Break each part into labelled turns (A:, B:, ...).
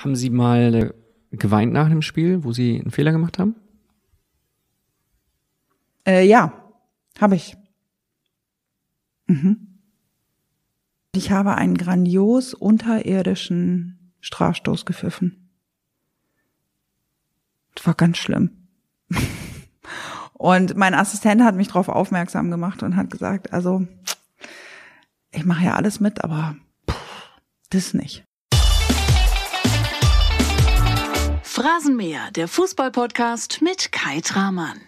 A: Haben Sie mal äh, geweint nach dem Spiel, wo Sie einen Fehler gemacht haben?
B: Äh, ja, habe ich. Mhm. Ich habe einen grandios unterirdischen Strafstoß gepfiffen. Das war ganz schlimm. Und mein Assistent hat mich darauf aufmerksam gemacht und hat gesagt, also ich mache ja alles mit, aber das nicht.
C: Phrasenmäher, der Fußballpodcast mit Kai Tramann.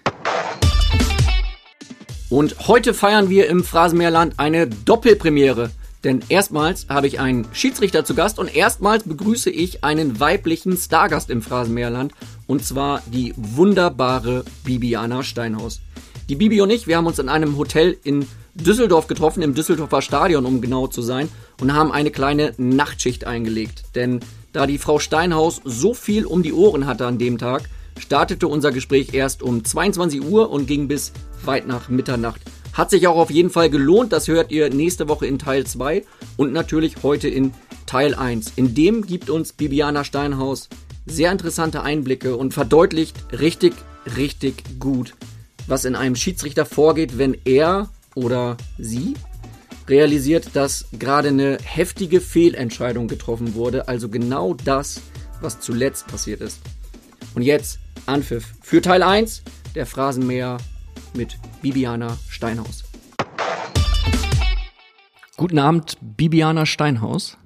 A: Und heute feiern wir im Phrasenmäherland eine Doppelpremiere. Denn erstmals habe ich einen Schiedsrichter zu Gast und erstmals begrüße ich einen weiblichen Stargast im Phrasenmäherland. Und zwar die wunderbare Bibiana Steinhaus. Die Bibi und ich, wir haben uns in einem Hotel in Düsseldorf getroffen, im Düsseldorfer Stadion, um genau zu sein, und haben eine kleine Nachtschicht eingelegt. Denn da die Frau Steinhaus so viel um die Ohren hatte an dem Tag, startete unser Gespräch erst um 22 Uhr und ging bis weit nach Mitternacht. Hat sich auch auf jeden Fall gelohnt, das hört ihr nächste Woche in Teil 2 und natürlich heute in Teil 1. In dem gibt uns Bibiana Steinhaus sehr interessante Einblicke und verdeutlicht richtig, richtig gut, was in einem Schiedsrichter vorgeht, wenn er oder sie realisiert, dass gerade eine heftige Fehlentscheidung getroffen wurde, also genau das, was zuletzt passiert ist. Und jetzt Anpfiff für Teil 1 der Phrasenmäher mit Bibiana Steinhaus. Guten Abend, Bibiana Steinhaus.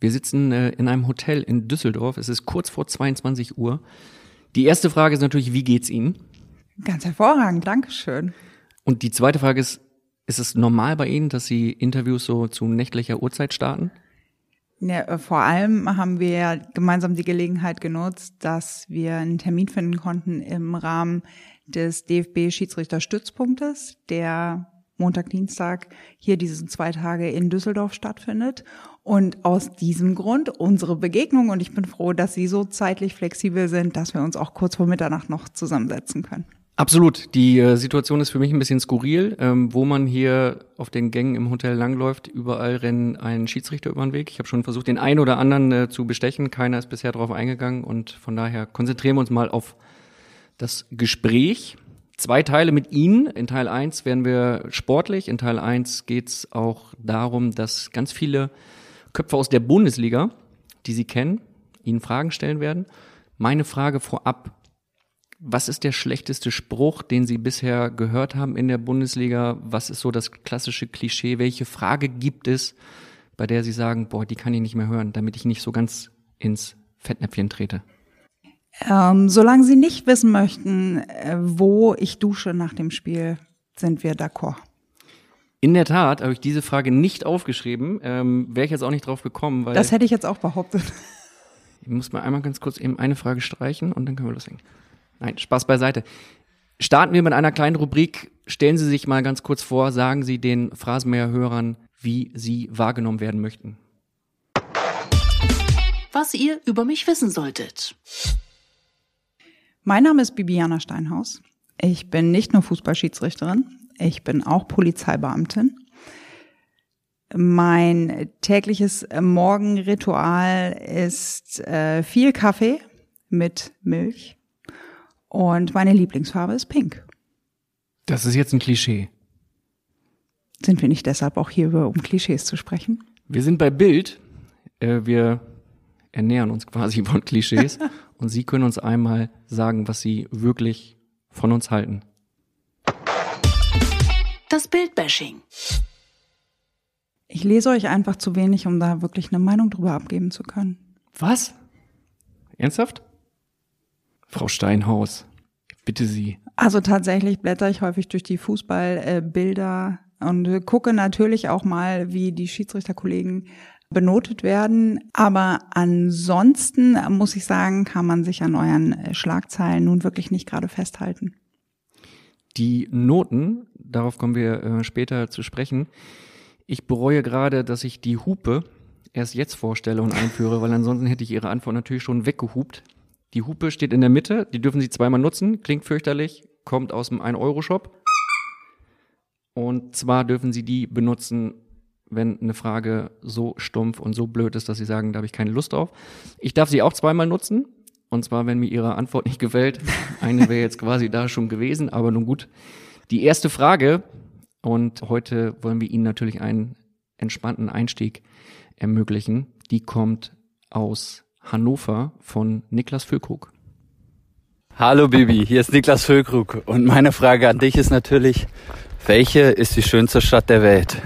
A: Wir sitzen äh, in einem Hotel in Düsseldorf. Es ist kurz vor 22 Uhr. Die erste Frage ist natürlich, wie geht's Ihnen?
B: Ganz hervorragend, Dankeschön.
A: Und die zweite Frage ist, ist es normal bei Ihnen, dass Sie Interviews so zu nächtlicher Uhrzeit starten?
B: Ja, äh, vor allem haben wir gemeinsam die Gelegenheit genutzt, dass wir einen Termin finden konnten im Rahmen des DFB Schiedsrichterstützpunktes, der Montag, Dienstag hier diesen zwei Tage in Düsseldorf stattfindet. Und aus diesem Grund unsere Begegnung. Und ich bin froh, dass Sie so zeitlich flexibel sind, dass wir uns auch kurz vor Mitternacht noch zusammensetzen können.
A: Absolut. Die äh, Situation ist für mich ein bisschen skurril, ähm, wo man hier auf den Gängen im Hotel langläuft. Überall rennen ein Schiedsrichter über den Weg. Ich habe schon versucht, den einen oder anderen äh, zu bestechen. Keiner ist bisher darauf eingegangen und von daher konzentrieren wir uns mal auf das Gespräch. Zwei Teile mit Ihnen. In Teil 1 werden wir sportlich. In Teil 1 geht es auch darum, dass ganz viele Köpfe aus der Bundesliga, die Sie kennen, Ihnen Fragen stellen werden. Meine Frage vorab. Was ist der schlechteste Spruch, den Sie bisher gehört haben in der Bundesliga? Was ist so das klassische Klischee? Welche Frage gibt es, bei der Sie sagen, boah, die kann ich nicht mehr hören, damit ich nicht so ganz ins Fettnäpfchen trete?
B: Ähm, solange Sie nicht wissen möchten, äh, wo ich dusche nach dem Spiel, sind wir d'accord.
A: In der Tat habe ich diese Frage nicht aufgeschrieben. Ähm, Wäre ich jetzt auch nicht drauf gekommen, weil.
B: Das hätte ich jetzt auch behauptet.
A: Ich muss mal einmal ganz kurz eben eine Frage streichen und dann können wir loslegen. Nein, Spaß beiseite. Starten wir mit einer kleinen Rubrik. Stellen Sie sich mal ganz kurz vor, sagen Sie den Phrasenmäher-Hörern, wie Sie wahrgenommen werden möchten.
C: Was ihr über mich wissen solltet.
B: Mein Name ist Bibiana Steinhaus. Ich bin nicht nur Fußballschiedsrichterin, ich bin auch Polizeibeamtin. Mein tägliches Morgenritual ist äh, viel Kaffee mit Milch und meine Lieblingsfarbe ist pink.
A: Das ist jetzt ein Klischee.
B: Sind wir nicht deshalb auch hier, um Klischees zu sprechen?
A: Wir sind bei Bild. Äh, wir ernähren uns quasi von Klischees und Sie können uns einmal sagen, was Sie wirklich von uns halten.
C: Das Bildbashing.
B: Ich lese euch einfach zu wenig, um da wirklich eine Meinung drüber abgeben zu können.
A: Was? Ernsthaft? Frau Steinhaus, bitte Sie.
B: Also tatsächlich blätter ich häufig durch die Fußballbilder und gucke natürlich auch mal, wie die Schiedsrichterkollegen benotet werden. Aber ansonsten muss ich sagen, kann man sich an euren äh, Schlagzeilen nun wirklich nicht gerade festhalten.
A: Die Noten, darauf kommen wir äh, später zu sprechen. Ich bereue gerade, dass ich die Hupe erst jetzt vorstelle und einführe, weil ansonsten hätte ich Ihre Antwort natürlich schon weggehupt. Die Hupe steht in der Mitte, die dürfen Sie zweimal nutzen, klingt fürchterlich, kommt aus dem 1-Euro-Shop. Und zwar dürfen Sie die benutzen, wenn eine Frage so stumpf und so blöd ist, dass Sie sagen, da habe ich keine Lust drauf. Ich darf sie auch zweimal nutzen. Und zwar, wenn mir Ihre Antwort nicht gefällt. Eine wäre jetzt quasi da schon gewesen, aber nun gut. Die erste Frage, und heute wollen wir Ihnen natürlich einen entspannten Einstieg ermöglichen, die kommt aus Hannover von Niklas Füllkrug.
D: Hallo Bibi, hier ist Niklas Füllkrug und meine Frage an dich ist natürlich, welche ist die schönste Stadt der Welt?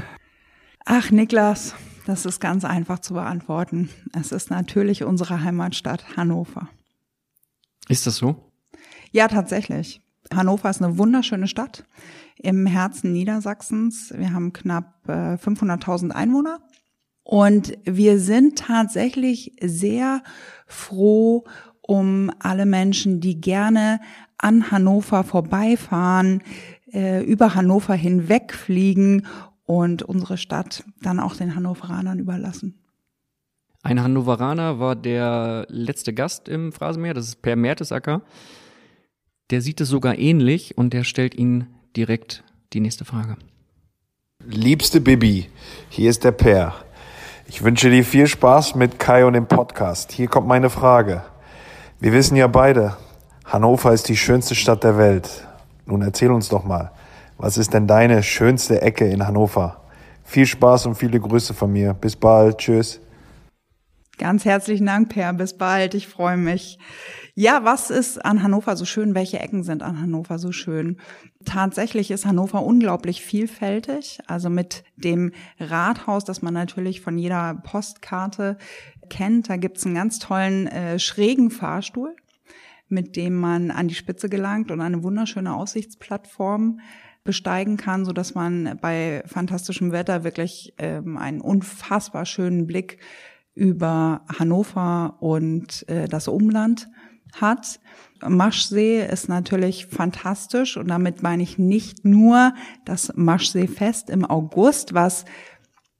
B: Ach, Niklas, das ist ganz einfach zu beantworten. Es ist natürlich unsere Heimatstadt Hannover.
A: Ist das so?
B: Ja, tatsächlich. Hannover ist eine wunderschöne Stadt im Herzen Niedersachsens. Wir haben knapp äh, 500.000 Einwohner. Und wir sind tatsächlich sehr froh um alle Menschen, die gerne an Hannover vorbeifahren, äh, über Hannover hinwegfliegen und unsere Stadt dann auch den Hannoveranern überlassen.
A: Ein Hannoveraner war der letzte Gast im Phrasenmeer, das ist Per Mertesacker. Der sieht es sogar ähnlich und der stellt Ihnen direkt die nächste Frage.
E: Liebste Bibi, hier ist der Per. Ich wünsche dir viel Spaß mit Kai und dem Podcast. Hier kommt meine Frage. Wir wissen ja beide, Hannover ist die schönste Stadt der Welt. Nun erzähl uns doch mal, was ist denn deine schönste Ecke in Hannover? Viel Spaß und viele Grüße von mir. Bis bald. Tschüss.
B: Ganz herzlichen Dank, Per. Bis bald. Ich freue mich. Ja, was ist an Hannover so schön? Welche Ecken sind an Hannover so schön? Tatsächlich ist Hannover unglaublich vielfältig. Also mit dem Rathaus, das man natürlich von jeder Postkarte kennt, da gibt's einen ganz tollen äh, schrägen Fahrstuhl, mit dem man an die Spitze gelangt und eine wunderschöne Aussichtsplattform besteigen kann, so dass man bei fantastischem Wetter wirklich ähm, einen unfassbar schönen Blick über Hannover und äh, das Umland hat. Maschsee ist natürlich fantastisch und damit meine ich nicht nur das Maschseefest im August, was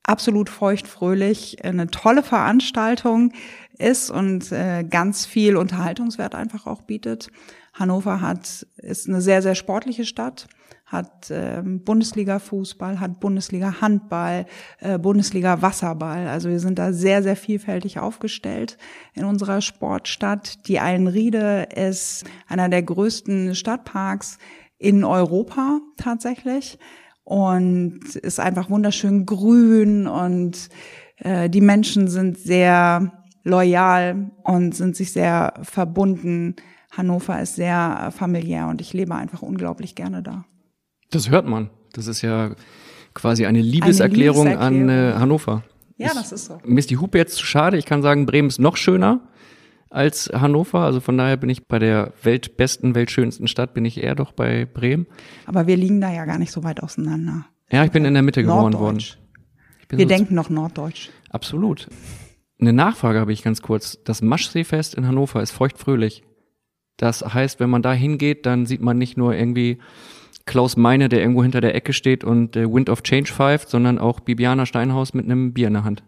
B: absolut feuchtfröhlich eine tolle Veranstaltung ist und äh, ganz viel Unterhaltungswert einfach auch bietet. Hannover hat ist eine sehr sehr sportliche Stadt hat äh, Bundesliga Fußball, hat Bundesliga Handball, äh, Bundesliga Wasserball. Also wir sind da sehr, sehr vielfältig aufgestellt in unserer Sportstadt. Die Eilenriede ist einer der größten Stadtparks in Europa tatsächlich und ist einfach wunderschön grün und äh, die Menschen sind sehr loyal und sind sich sehr verbunden. Hannover ist sehr familiär und ich lebe einfach unglaublich gerne da.
A: Das hört man. Das ist ja quasi eine Liebeserklärung, eine Liebeserklärung. an äh, Hannover.
B: Ja, ich, das ist so.
A: Mir ist die Hupe jetzt zu schade. Ich kann sagen, Bremen ist noch schöner als Hannover. Also von daher bin ich bei der weltbesten, weltschönsten Stadt, bin ich eher doch bei Bremen.
B: Aber wir liegen da ja gar nicht so weit auseinander.
A: Ja, ich bin in der Mitte geboren worden.
B: Wir so denken noch norddeutsch.
A: Absolut. Eine Nachfrage habe ich ganz kurz. Das Maschseefest in Hannover ist feuchtfröhlich. Das heißt, wenn man da hingeht, dann sieht man nicht nur irgendwie Klaus Meine, der irgendwo hinter der Ecke steht und äh, Wind of Change pfeift, sondern auch Bibiana Steinhaus mit einem Bier in der Hand.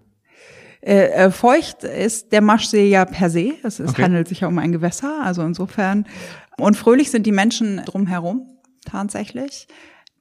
B: Äh, äh, feucht ist der Maschsee ja per se. Es, es okay. handelt sich ja um ein Gewässer, also insofern. Und fröhlich sind die Menschen drumherum tatsächlich,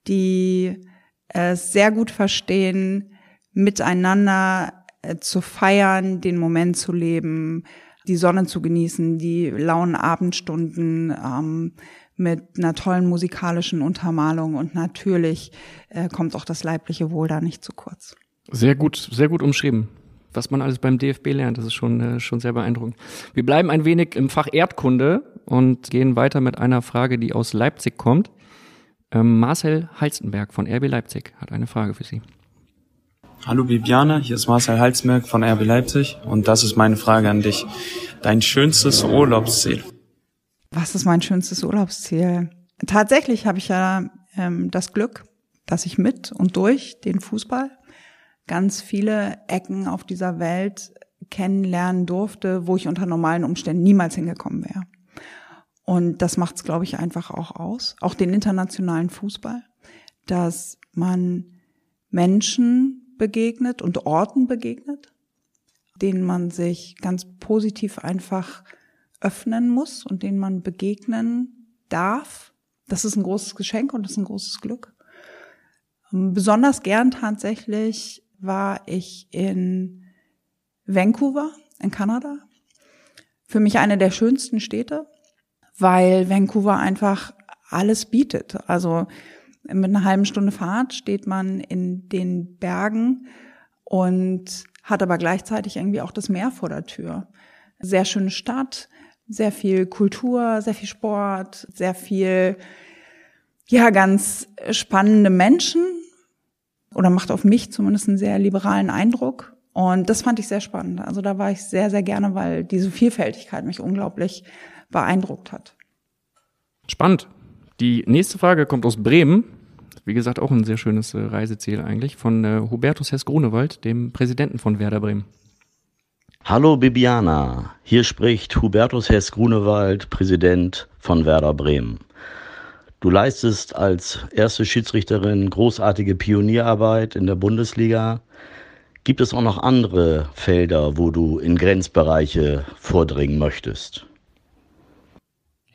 B: die es sehr gut verstehen, miteinander äh, zu feiern, den Moment zu leben, die Sonne zu genießen, die lauen Abendstunden, ähm, mit einer tollen musikalischen Untermalung und natürlich äh, kommt auch das leibliche Wohl da nicht zu kurz.
A: Sehr gut, sehr gut umschrieben. Was man alles beim DFB lernt, das ist schon, äh, schon sehr beeindruckend. Wir bleiben ein wenig im Fach Erdkunde und gehen weiter mit einer Frage, die aus Leipzig kommt. Ähm, Marcel Halstenberg von RB Leipzig hat eine Frage für Sie.
F: Hallo Bibiane, hier ist Marcel Halstenberg von RB Leipzig und das ist meine Frage an dich. Dein schönstes Urlaubsziel?
B: Was ist mein schönstes Urlaubsziel? Tatsächlich habe ich ja ähm, das Glück, dass ich mit und durch den Fußball ganz viele Ecken auf dieser Welt kennenlernen durfte, wo ich unter normalen Umständen niemals hingekommen wäre. Und das macht es, glaube ich, einfach auch aus. Auch den internationalen Fußball, dass man Menschen begegnet und Orten begegnet, denen man sich ganz positiv einfach öffnen muss und denen man begegnen darf. Das ist ein großes Geschenk und das ist ein großes Glück. Ähm, besonders gern tatsächlich war ich in Vancouver in Kanada. Für mich eine der schönsten Städte, weil Vancouver einfach alles bietet. Also mit einer halben Stunde Fahrt steht man in den Bergen und hat aber gleichzeitig irgendwie auch das Meer vor der Tür. Sehr schöne Stadt, sehr viel Kultur, sehr viel Sport, sehr viel, ja, ganz spannende Menschen oder macht auf mich zumindest einen sehr liberalen Eindruck. Und das fand ich sehr spannend. Also da war ich sehr, sehr gerne, weil diese Vielfältigkeit mich unglaublich beeindruckt hat.
A: Spannend. Die nächste Frage kommt aus Bremen. Wie gesagt, auch ein sehr schönes äh, Reiseziel eigentlich, von äh, Hubertus Hess-Grunewald, dem Präsidenten von Werder Bremen.
G: Hallo Bibiana, hier spricht Hubertus Hess-Grunewald, Präsident von Werder Bremen. Du leistest als erste Schiedsrichterin großartige Pionierarbeit in der Bundesliga. Gibt es auch noch andere Felder, wo du in Grenzbereiche vordringen möchtest?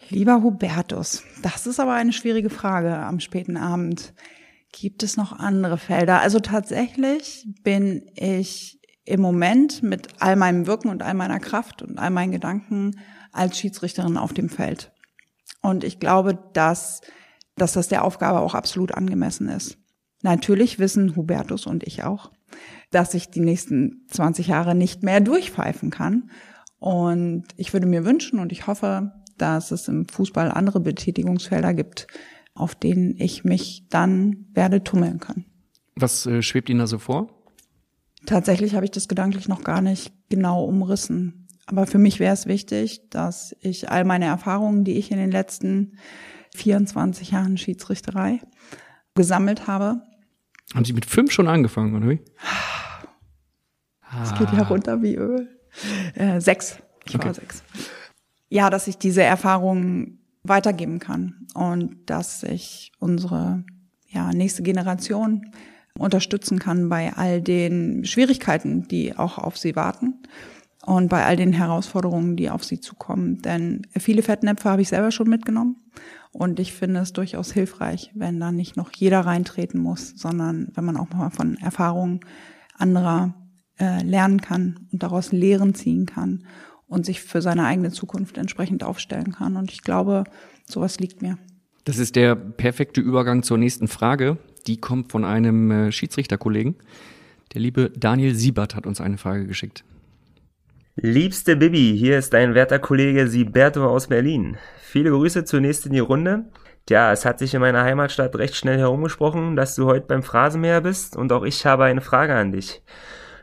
B: Lieber Hubertus, das ist aber eine schwierige Frage am späten Abend. Gibt es noch andere Felder? Also tatsächlich bin ich im Moment mit all meinem Wirken und all meiner Kraft und all meinen Gedanken als Schiedsrichterin auf dem Feld. Und ich glaube, dass, dass das der Aufgabe auch absolut angemessen ist. Natürlich wissen Hubertus und ich auch, dass ich die nächsten 20 Jahre nicht mehr durchpfeifen kann. Und ich würde mir wünschen und ich hoffe, dass es im Fußball andere Betätigungsfelder gibt, auf denen ich mich dann werde tummeln können.
A: Was äh, schwebt Ihnen da so vor?
B: Tatsächlich habe ich das gedanklich noch gar nicht genau umrissen. Aber für mich wäre es wichtig, dass ich all meine Erfahrungen, die ich in den letzten 24 Jahren Schiedsrichterei gesammelt habe.
A: Haben Sie mit fünf schon angefangen, oder wie?
B: Es geht ja runter wie Öl. Äh, sechs. Ich okay. war sechs ja, dass ich diese Erfahrungen weitergeben kann und dass ich unsere ja, nächste Generation unterstützen kann bei all den Schwierigkeiten, die auch auf sie warten und bei all den Herausforderungen, die auf sie zukommen. Denn viele Fettnäpfe habe ich selber schon mitgenommen und ich finde es durchaus hilfreich, wenn da nicht noch jeder reintreten muss, sondern wenn man auch mal von Erfahrungen anderer äh, lernen kann und daraus Lehren ziehen kann und sich für seine eigene Zukunft entsprechend aufstellen kann. Und ich glaube, sowas liegt mir.
A: Das ist der perfekte Übergang zur nächsten Frage. Die kommt von einem äh, Schiedsrichterkollegen. Der liebe Daniel Siebert hat uns eine Frage geschickt.
H: Liebste Bibi, hier ist dein werter Kollege Siberto aus Berlin. Viele Grüße zunächst in die Runde. Tja, es hat sich in meiner Heimatstadt recht schnell herumgesprochen, dass du heute beim Phrasenmäher bist und auch ich habe eine Frage an dich.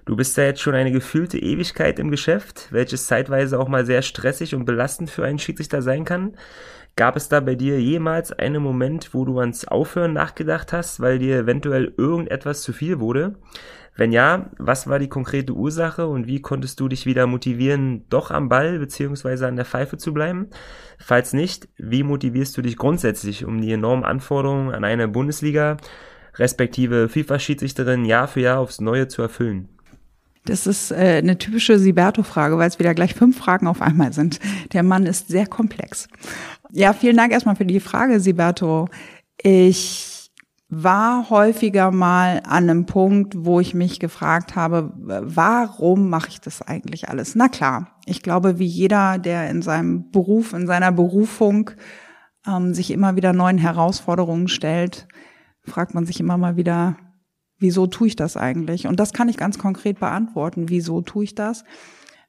H: Du bist ja jetzt schon eine gefühlte Ewigkeit im Geschäft, welches zeitweise auch mal sehr stressig und belastend für einen Schiedsrichter sein kann. Gab es da bei dir jemals einen Moment, wo du ans Aufhören nachgedacht hast, weil dir eventuell irgendetwas zu viel wurde? Wenn ja, was war die konkrete Ursache und wie konntest du dich wieder motivieren, doch am Ball bzw. an der Pfeife zu bleiben? Falls nicht, wie motivierst du dich grundsätzlich, um die enormen Anforderungen an eine Bundesliga respektive FIFA-Schiedsrichterin Jahr für Jahr aufs Neue zu erfüllen?
B: Das ist äh, eine typische Siberto-Frage, weil es wieder gleich fünf Fragen auf einmal sind. Der Mann ist sehr komplex. Ja, vielen Dank erstmal für die Frage, Siberto. Ich war häufiger mal an einem Punkt, wo ich mich gefragt habe, warum mache ich das eigentlich alles? Na klar, ich glaube, wie jeder, der in seinem Beruf, in seiner Berufung ähm, sich immer wieder neuen Herausforderungen stellt, fragt man sich immer mal wieder, wieso tue ich das eigentlich? Und das kann ich ganz konkret beantworten. Wieso tue ich das?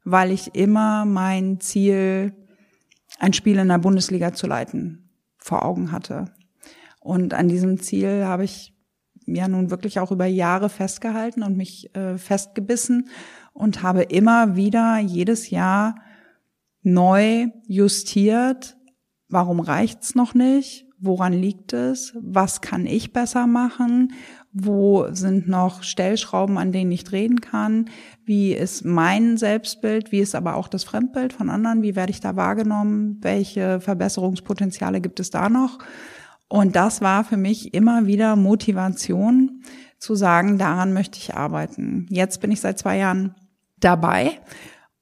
B: Weil ich immer mein Ziel, ein Spiel in der Bundesliga zu leiten, vor Augen hatte. Und an diesem Ziel habe ich ja nun wirklich auch über Jahre festgehalten und mich äh, festgebissen und habe immer wieder jedes Jahr neu justiert. Warum reicht's noch nicht? Woran liegt es? Was kann ich besser machen? Wo sind noch Stellschrauben, an denen ich drehen kann? Wie ist mein Selbstbild? Wie ist aber auch das Fremdbild von anderen? Wie werde ich da wahrgenommen? Welche Verbesserungspotenziale gibt es da noch? Und das war für mich immer wieder Motivation zu sagen, daran möchte ich arbeiten. Jetzt bin ich seit zwei Jahren dabei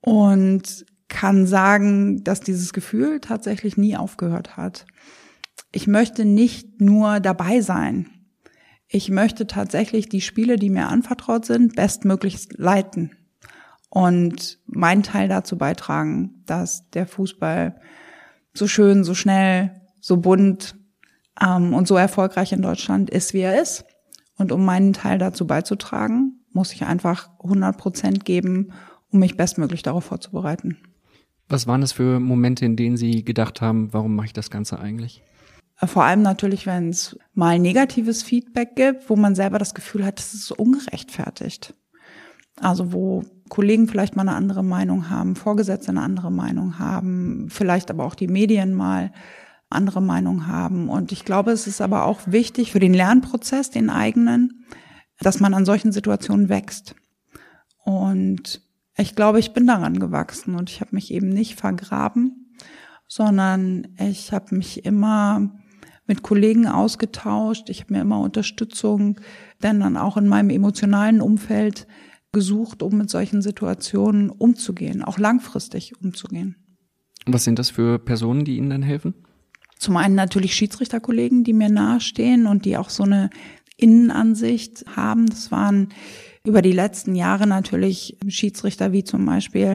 B: und kann sagen, dass dieses Gefühl tatsächlich nie aufgehört hat. Ich möchte nicht nur dabei sein Ich möchte tatsächlich die Spiele, die mir anvertraut sind, bestmöglichst leiten und meinen Teil dazu beitragen, dass der Fußball so schön, so schnell, so bunt ähm, und so erfolgreich in Deutschland ist, wie er ist. Und um meinen Teil dazu beizutragen, muss ich einfach 100 Prozent geben, um mich bestmöglich darauf vorzubereiten.
A: Was waren das für Momente, in denen Sie gedacht haben, warum mache ich das Ganze eigentlich?
B: Vor allem natürlich, wenn es mal negatives Feedback gibt, wo man selber das Gefühl hat, es ist ungerechtfertigt. Also wo Kollegen vielleicht mal eine andere Meinung haben, Vorgesetzte eine andere Meinung haben, vielleicht aber auch die Medien mal andere Meinung haben. Und ich glaube, es ist aber auch wichtig für den Lernprozess, den eigenen, dass man an solchen Situationen wächst. Und ich glaube, ich bin daran gewachsen und ich habe mich eben nicht vergraben, sondern ich habe mich immer mit Kollegen ausgetauscht. Ich habe mir immer Unterstützung, denn dann auch in meinem emotionalen Umfeld gesucht, um mit solchen Situationen umzugehen, auch langfristig umzugehen.
A: Was sind das für Personen, die Ihnen dann helfen?
B: Zum einen natürlich Schiedsrichterkollegen, die mir nahestehen und die auch so eine Innenansicht haben. Das waren über die letzten Jahre natürlich Schiedsrichter wie zum Beispiel.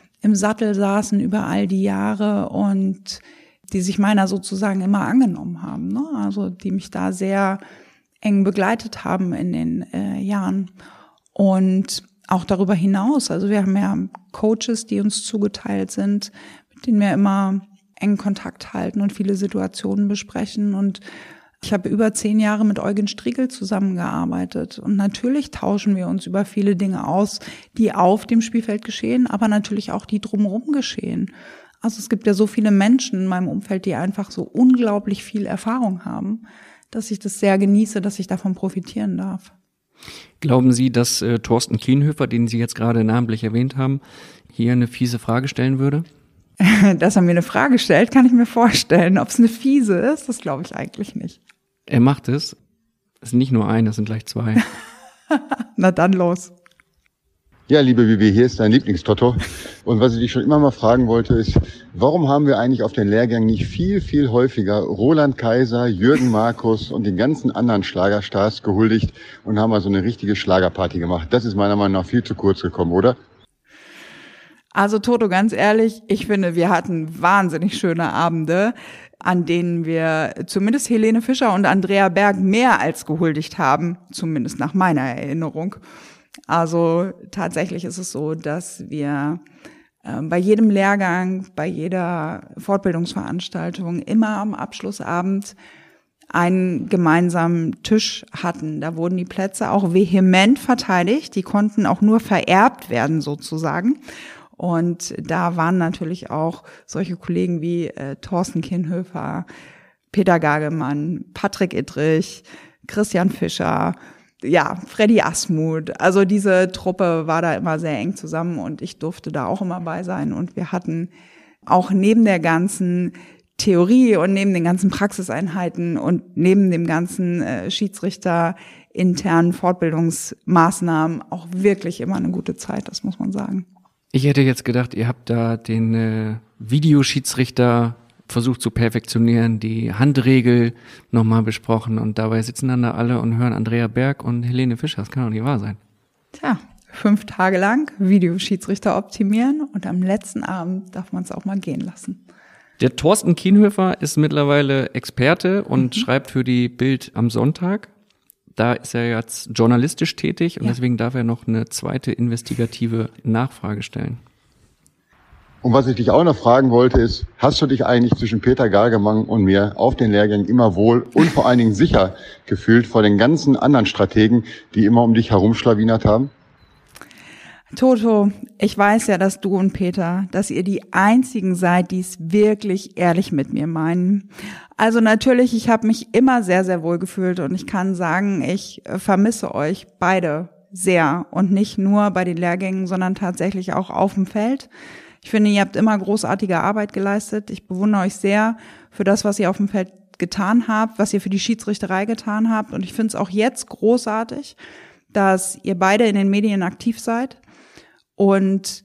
B: im Sattel saßen über all die Jahre und die sich meiner sozusagen immer angenommen haben. Ne? Also die mich da sehr eng begleitet haben in den äh, Jahren. Und auch darüber hinaus. Also wir haben ja Coaches, die uns zugeteilt sind, mit denen wir immer engen Kontakt halten und viele Situationen besprechen. Und ich habe über zehn Jahre mit Eugen Striegel zusammengearbeitet. Und natürlich tauschen wir uns über viele Dinge aus, die auf dem Spielfeld geschehen, aber natürlich auch die drumherum geschehen. Also es gibt ja so viele Menschen in meinem Umfeld, die einfach so unglaublich viel Erfahrung haben, dass ich das sehr genieße, dass ich davon profitieren darf.
A: Glauben Sie, dass äh, Thorsten Kienhöfer, den Sie jetzt gerade namentlich erwähnt haben, hier eine fiese Frage stellen würde?
B: dass er mir eine Frage stellt, kann ich mir vorstellen. Ob es eine fiese ist, das glaube ich eigentlich nicht.
A: Er macht es. Es ist nicht nur ein, das sind gleich zwei.
B: Na dann los.
I: Ja, liebe Bibi, hier ist dein Lieblingstotto. Und was ich dich schon immer mal fragen wollte, ist, warum haben wir eigentlich auf den Lehrgängen nicht viel, viel häufiger Roland Kaiser, Jürgen Markus und den ganzen anderen Schlagerstars gehuldigt und haben mal so eine richtige Schlagerparty gemacht? Das ist meiner Meinung nach viel zu kurz gekommen, oder?
B: Also Toto, ganz ehrlich, ich finde, wir hatten wahnsinnig schöne Abende, an denen wir zumindest Helene Fischer und Andrea Berg mehr als gehuldigt haben, zumindest nach meiner Erinnerung. Also tatsächlich ist es so, dass wir äh, bei jedem Lehrgang, bei jeder Fortbildungsveranstaltung immer am Abschlussabend einen gemeinsamen Tisch hatten. Da wurden die Plätze auch vehement verteidigt. Die konnten auch nur vererbt werden sozusagen. Und da waren natürlich auch solche Kollegen wie äh, Thorsten Kienhöfer, Peter Gagemann, Patrick Idrich, Christian Fischer, ja, Freddy Asmuth. Also diese Truppe war da immer sehr eng zusammen und ich durfte da auch immer bei sein. Und wir hatten auch neben der ganzen Theorie und neben den ganzen Praxiseinheiten und neben dem ganzen äh, Schiedsrichter internen Fortbildungsmaßnahmen auch wirklich immer eine gute Zeit, das muss man sagen.
A: Ich hätte jetzt gedacht, ihr habt da den äh, Videoschiedsrichter versucht zu perfektionieren, die Handregel nochmal besprochen und dabei sitzen dann da alle und hören Andrea Berg und Helene Fischer. Das kann doch nicht wahr sein.
B: Tja, fünf Tage lang Videoschiedsrichter optimieren und am letzten Abend darf man es auch mal gehen lassen.
A: Der Thorsten Kienhöfer ist mittlerweile Experte und mhm. schreibt für die Bild am Sonntag. Da ist er jetzt journalistisch tätig und
B: Ja.
A: deswegen darf er noch eine zweite investigative Nachfrage stellen.
I: Und was ich dich auch noch fragen wollte, ist, hast du dich eigentlich zwischen Peter Gargemang und mir auf den Lehrgängen immer wohl und vor allen Dingen sicher gefühlt vor den ganzen anderen Strategen, die immer um dich herumschlawinert haben?
B: Toto, ich weiß ja, dass du und Peter, dass ihr die einzigen seid, die es wirklich ehrlich mit mir meinen. Also natürlich, ich habe mich immer sehr, sehr wohl gefühlt und ich kann sagen, ich äh, vermisse euch beide sehr und nicht nur bei den Lehrgängen, sondern tatsächlich auch auf dem Feld. Ich finde, ihr habt immer großartige Arbeit geleistet. Ich bewundere euch sehr für das, was ihr auf dem Feld getan habt, was ihr für die Schiedsrichterei getan habt. Und ich finde es auch jetzt großartig, dass ihr beide in den Medien aktiv seid und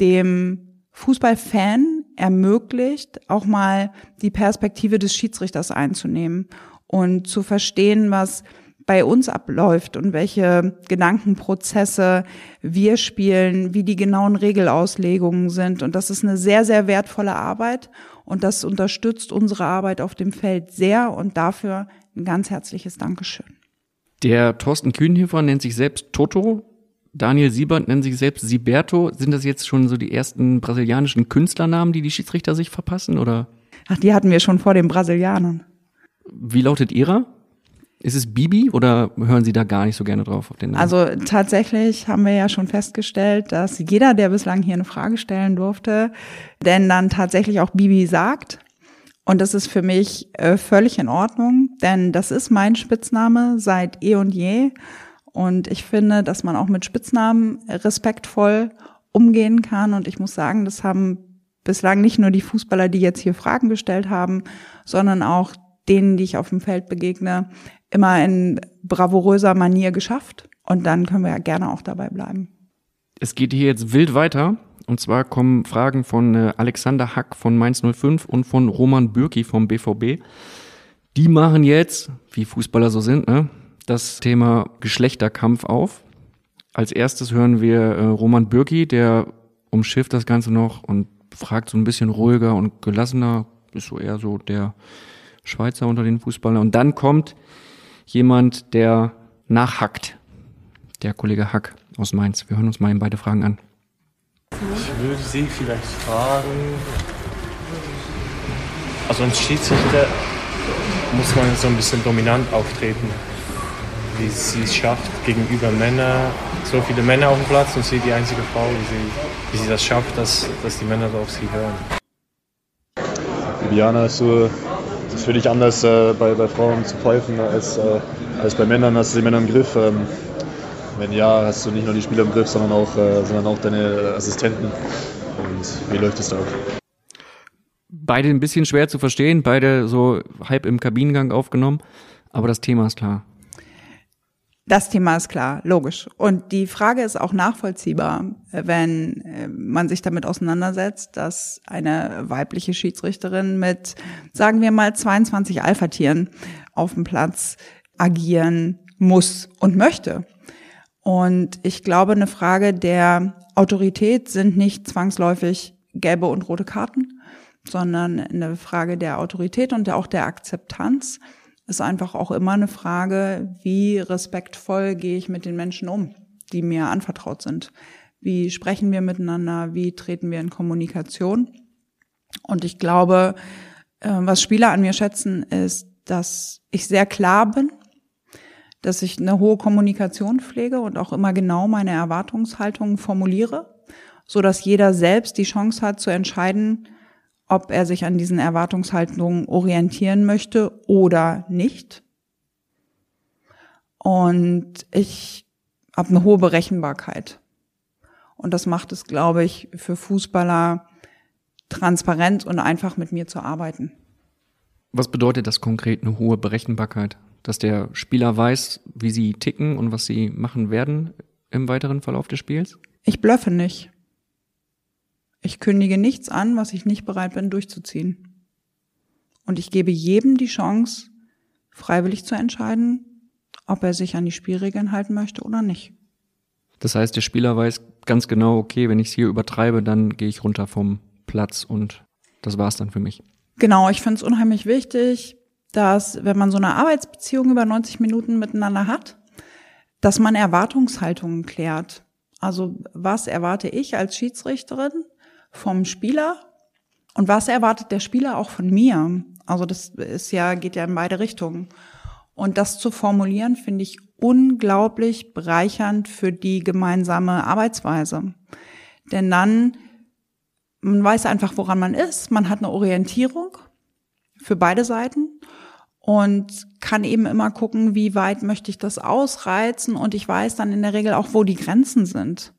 B: dem Fußballfan ermöglicht, auch mal die Perspektive des Schiedsrichters einzunehmen und zu verstehen, was bei uns abläuft und welche Gedankenprozesse wir spielen, wie die genauen Regelauslegungen sind. Und das ist eine sehr, sehr wertvolle Arbeit und das unterstützt unsere Arbeit auf dem Feld sehr und dafür ein ganz herzliches Dankeschön.
A: Der Thorsten Kühnhöfer nennt sich selbst Toto. Daniel Siebert nennt sich selbst Siberto. Sind das jetzt schon so die ersten brasilianischen Künstlernamen, die die Schiedsrichter sich verpassen oder?
B: Ach, die hatten wir schon vor den Brasilianern.
A: Wie lautet ihrer? Ist es Bibi oder hören Sie da gar nicht so gerne drauf auf den Namen?
B: Also tatsächlich haben wir ja schon festgestellt, dass jeder, der bislang hier eine Frage stellen durfte, denn dann tatsächlich auch Bibi sagt. Und das ist für mich äh, völlig in Ordnung, denn das ist mein Spitzname seit eh und je. Und ich finde, dass man auch mit Spitznamen respektvoll umgehen kann. Und ich muss sagen, das haben bislang nicht nur die Fußballer, die jetzt hier Fragen gestellt haben, sondern auch denen, die ich auf dem Feld begegne, immer in bravouröser Manier geschafft. Und dann können wir ja gerne auch dabei bleiben.
A: Es geht hier jetzt wild weiter. Und zwar kommen Fragen von äh, Alexander Hack von Mainz 05 und von Roman Bürki vom BVB. Die machen jetzt, wie Fußballer so sind, ne, das Thema Geschlechterkampf auf. Als erstes hören wir äh, Roman Bürki, der umschifft das Ganze noch und fragt so ein bisschen ruhiger und gelassener, ist so eher so der Schweizer unter den Fußballern. Und dann kommt jemand, der nachhackt. Der Kollege Hack aus Mainz. Wir hören uns mal in beide Fragen an.
J: Ich würde Sie vielleicht fragen, also als Schiedsrichter muss man so ein bisschen dominant auftreten, wie sie es schafft gegenüber Männern, so viele Männer auf dem Platz und sie die einzige Frau, wie sie, wie sie das schafft, dass, dass die Männer so auf sie hören.
K: Bibiana, ist so, es ist für dich anders äh, bei, bei Frauen zu pfeifen als, äh, als bei Männern. Hast du die Männer im Griff? Ähm, wenn ja, hast du nicht nur die Spieler im Griff, sondern auch, äh, sondern auch deine Assistenten. Und wie läuft es da ab?
A: Beide ein bisschen schwer zu verstehen, beide so halb im Kabinengang aufgenommen, aber das Thema ist klar.
B: Das Thema ist klar, logisch. Und die Frage ist auch nachvollziehbar, wenn äh, man sich damit auseinandersetzt, dass eine weibliche Schiedsrichterin mit, sagen wir mal, 22 Alpha-Tieren auf dem Platz agieren muss und möchte. Und ich glaube, eine Frage der Autorität sind nicht zwangsläufig gelbe und rote Karten, sondern eine Frage der Autorität und auch der Akzeptanz ist einfach auch immer eine Frage, wie respektvoll gehe ich mit den Menschen um, die mir anvertraut sind. Wie sprechen wir miteinander? Wie treten wir in Kommunikation? Und ich glaube, äh, was Spieler an mir schätzen, ist, dass ich sehr klar bin, dass ich eine hohe Kommunikation pflege und auch immer genau meine Erwartungshaltungen formuliere, so dass jeder selbst die Chance hat zu entscheiden, ob er sich an diesen Erwartungshaltungen orientieren möchte oder nicht. Und ich habe eine hohe Berechenbarkeit. Und das macht es, glaube ich, für Fußballer transparent und einfach mit mir zu arbeiten.
A: Was bedeutet das konkret, eine hohe Berechenbarkeit? Dass der Spieler weiß, wie sie ticken und was sie machen werden im weiteren Verlauf des Spiels?
B: Ich blöffe nicht. Ich kündige nichts an, was ich nicht bereit bin durchzuziehen. Und ich gebe jedem die Chance, freiwillig zu entscheiden, ob er sich an die Spielregeln halten möchte oder nicht.
A: Das heißt, der Spieler weiß ganz genau, okay, wenn ich es hier übertreibe, dann gehe ich runter vom Platz und das war's dann für mich.
B: Genau, ich finde es unheimlich wichtig, dass wenn man so eine Arbeitsbeziehung über 90 Minuten miteinander hat, dass man Erwartungshaltungen klärt. Also was erwarte ich als Schiedsrichterin vom Spieler und was erwartet der Spieler auch von mir? Also das ist ja, geht ja in beide Richtungen. Und das zu formulieren, finde ich unglaublich bereichernd für die gemeinsame Arbeitsweise. Denn dann, man weiß einfach, woran man ist, man hat eine Orientierung für beide Seiten und kann eben immer gucken, wie weit möchte ich das ausreizen und ich weiß dann in der Regel auch, wo die Grenzen sind.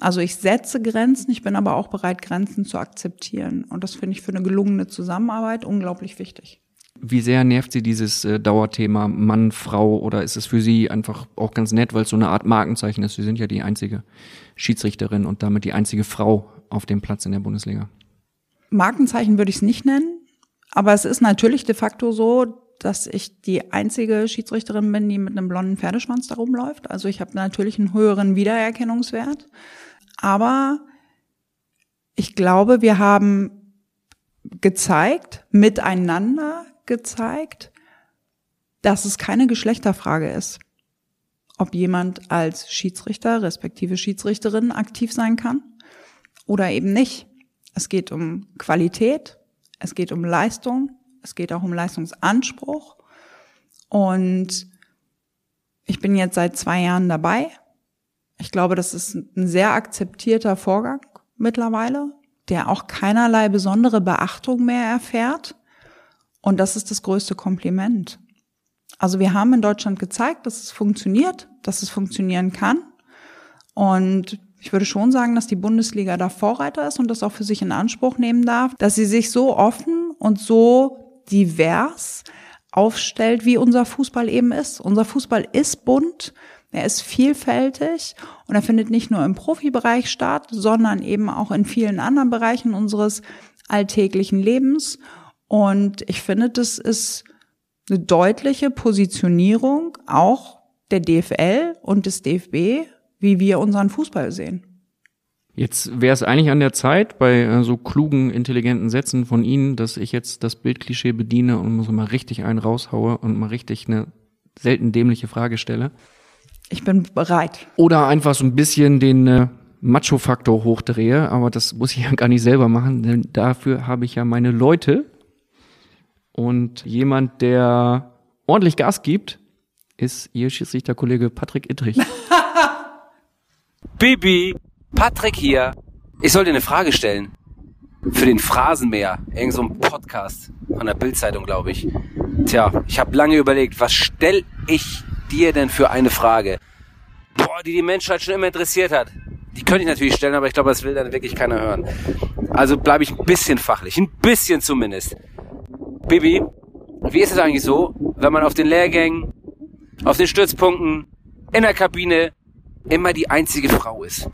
B: Also ich setze Grenzen, ich bin aber auch bereit, Grenzen zu akzeptieren. Und das finde ich für eine gelungene Zusammenarbeit unglaublich wichtig.
A: Wie sehr nervt Sie dieses äh, Dauerthema Mann, Frau oder ist es für Sie einfach auch ganz nett, weil es so eine Art Markenzeichen ist? Sie sind ja die einzige Schiedsrichterin und damit die einzige Frau auf dem Platz in der Bundesliga.
B: Markenzeichen würde ich es nicht nennen, aber es ist natürlich de facto so, dass ich die einzige Schiedsrichterin bin, die mit einem blonden Pferdeschwanz da rumläuft. Also ich habe natürlich einen höheren Wiedererkennungswert. Aber ich glaube, wir haben gezeigt, miteinander gezeigt, dass es keine Geschlechterfrage ist, ob jemand als Schiedsrichter respektive Schiedsrichterin aktiv sein kann oder eben nicht. Es geht um Qualität, es geht um Leistung, es geht auch um Leistungsanspruch. Und ich bin jetzt seit zwei Jahren dabei. Ich glaube, das ist ein sehr akzeptierter Vorgang mittlerweile, der auch keinerlei besondere Beachtung mehr erfährt. Und das ist das größte Kompliment. Also wir haben in Deutschland gezeigt, dass es funktioniert, dass es funktionieren kann. Und ich würde schon sagen, dass die Bundesliga da Vorreiter ist und das auch für sich in Anspruch nehmen darf, dass sie sich so offen und so divers aufstellt, wie unser Fußball eben ist. Unser Fußball ist bunt, er ist vielfältig und er findet nicht nur im Profibereich statt, sondern eben auch in vielen anderen Bereichen unseres alltäglichen Lebens. Und ich finde, das ist eine deutliche Positionierung auch der DFL und des DFB, wie wir unseren Fußball sehen.
A: Jetzt wäre es eigentlich an der Zeit, bei äh, so klugen, intelligenten Sätzen von Ihnen, dass ich jetzt das Bildklischee bediene und muss mal richtig einen raushaue und mal richtig eine selten dämliche Frage stelle.
B: Ich bin bereit.
A: Oder einfach so ein bisschen den äh, Macho-Faktor hochdrehe, aber das muss ich ja gar nicht selber machen, denn dafür habe ich ja meine Leute. Und jemand, der ordentlich Gas gibt, ist Ihr Schiedsrichterkollege Patrick Ittrich.
L: Bibi, Patrick hier. Ich soll dir eine Frage stellen. Für den Phrasenmäher. Irgend so ein Podcast von der Bildzeitung, glaube ich. Tja, ich habe lange überlegt, was stell ich dir denn für eine Frage? Boah, die die Menschheit schon immer interessiert hat. Die könnte ich natürlich stellen, aber ich glaube, das will dann wirklich keiner hören. Also bleibe ich ein bisschen fachlich. Ein bisschen zumindest. Bibi, wie ist es eigentlich so, wenn man auf den Lehrgängen, auf den Stützpunkten, in der Kabine immer die einzige Frau ist?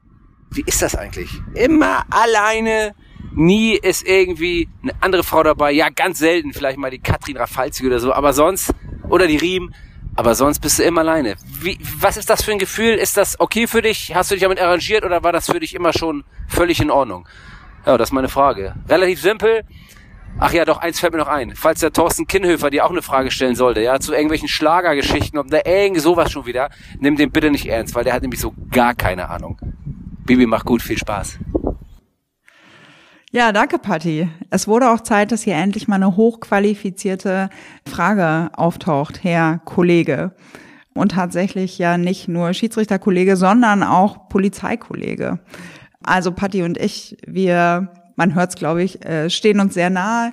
L: Wie ist das eigentlich? Immer alleine, nie ist irgendwie eine andere Frau dabei. Ja, ganz selten, vielleicht mal die Katrin Rafalski oder so, aber sonst, oder die Riem, aber sonst bist du immer alleine. Wie, was ist das für ein Gefühl? Ist das okay für dich? Hast du dich damit arrangiert oder war das für dich immer schon völlig in Ordnung? Ja, das ist meine Frage. Relativ simpel. Ach ja, doch, eins fällt mir noch ein. Falls der Thorsten Kinnhöfer dir auch eine Frage stellen sollte, ja, zu irgendwelchen Schlagergeschichten und da irgend sowas schon wieder, nimm den bitte nicht ernst, weil der hat nämlich so gar keine Ahnung. Bibi, mach gut, viel Spaß.
B: Ja, danke, Patti. Es wurde auch Zeit, dass hier endlich mal eine hochqualifizierte Frage auftaucht, Herr Kollege. Und tatsächlich ja nicht nur Schiedsrichterkollege, sondern auch Polizeikollege. Also Patti und ich, wir, man hört es, glaube ich, äh, stehen uns sehr nahe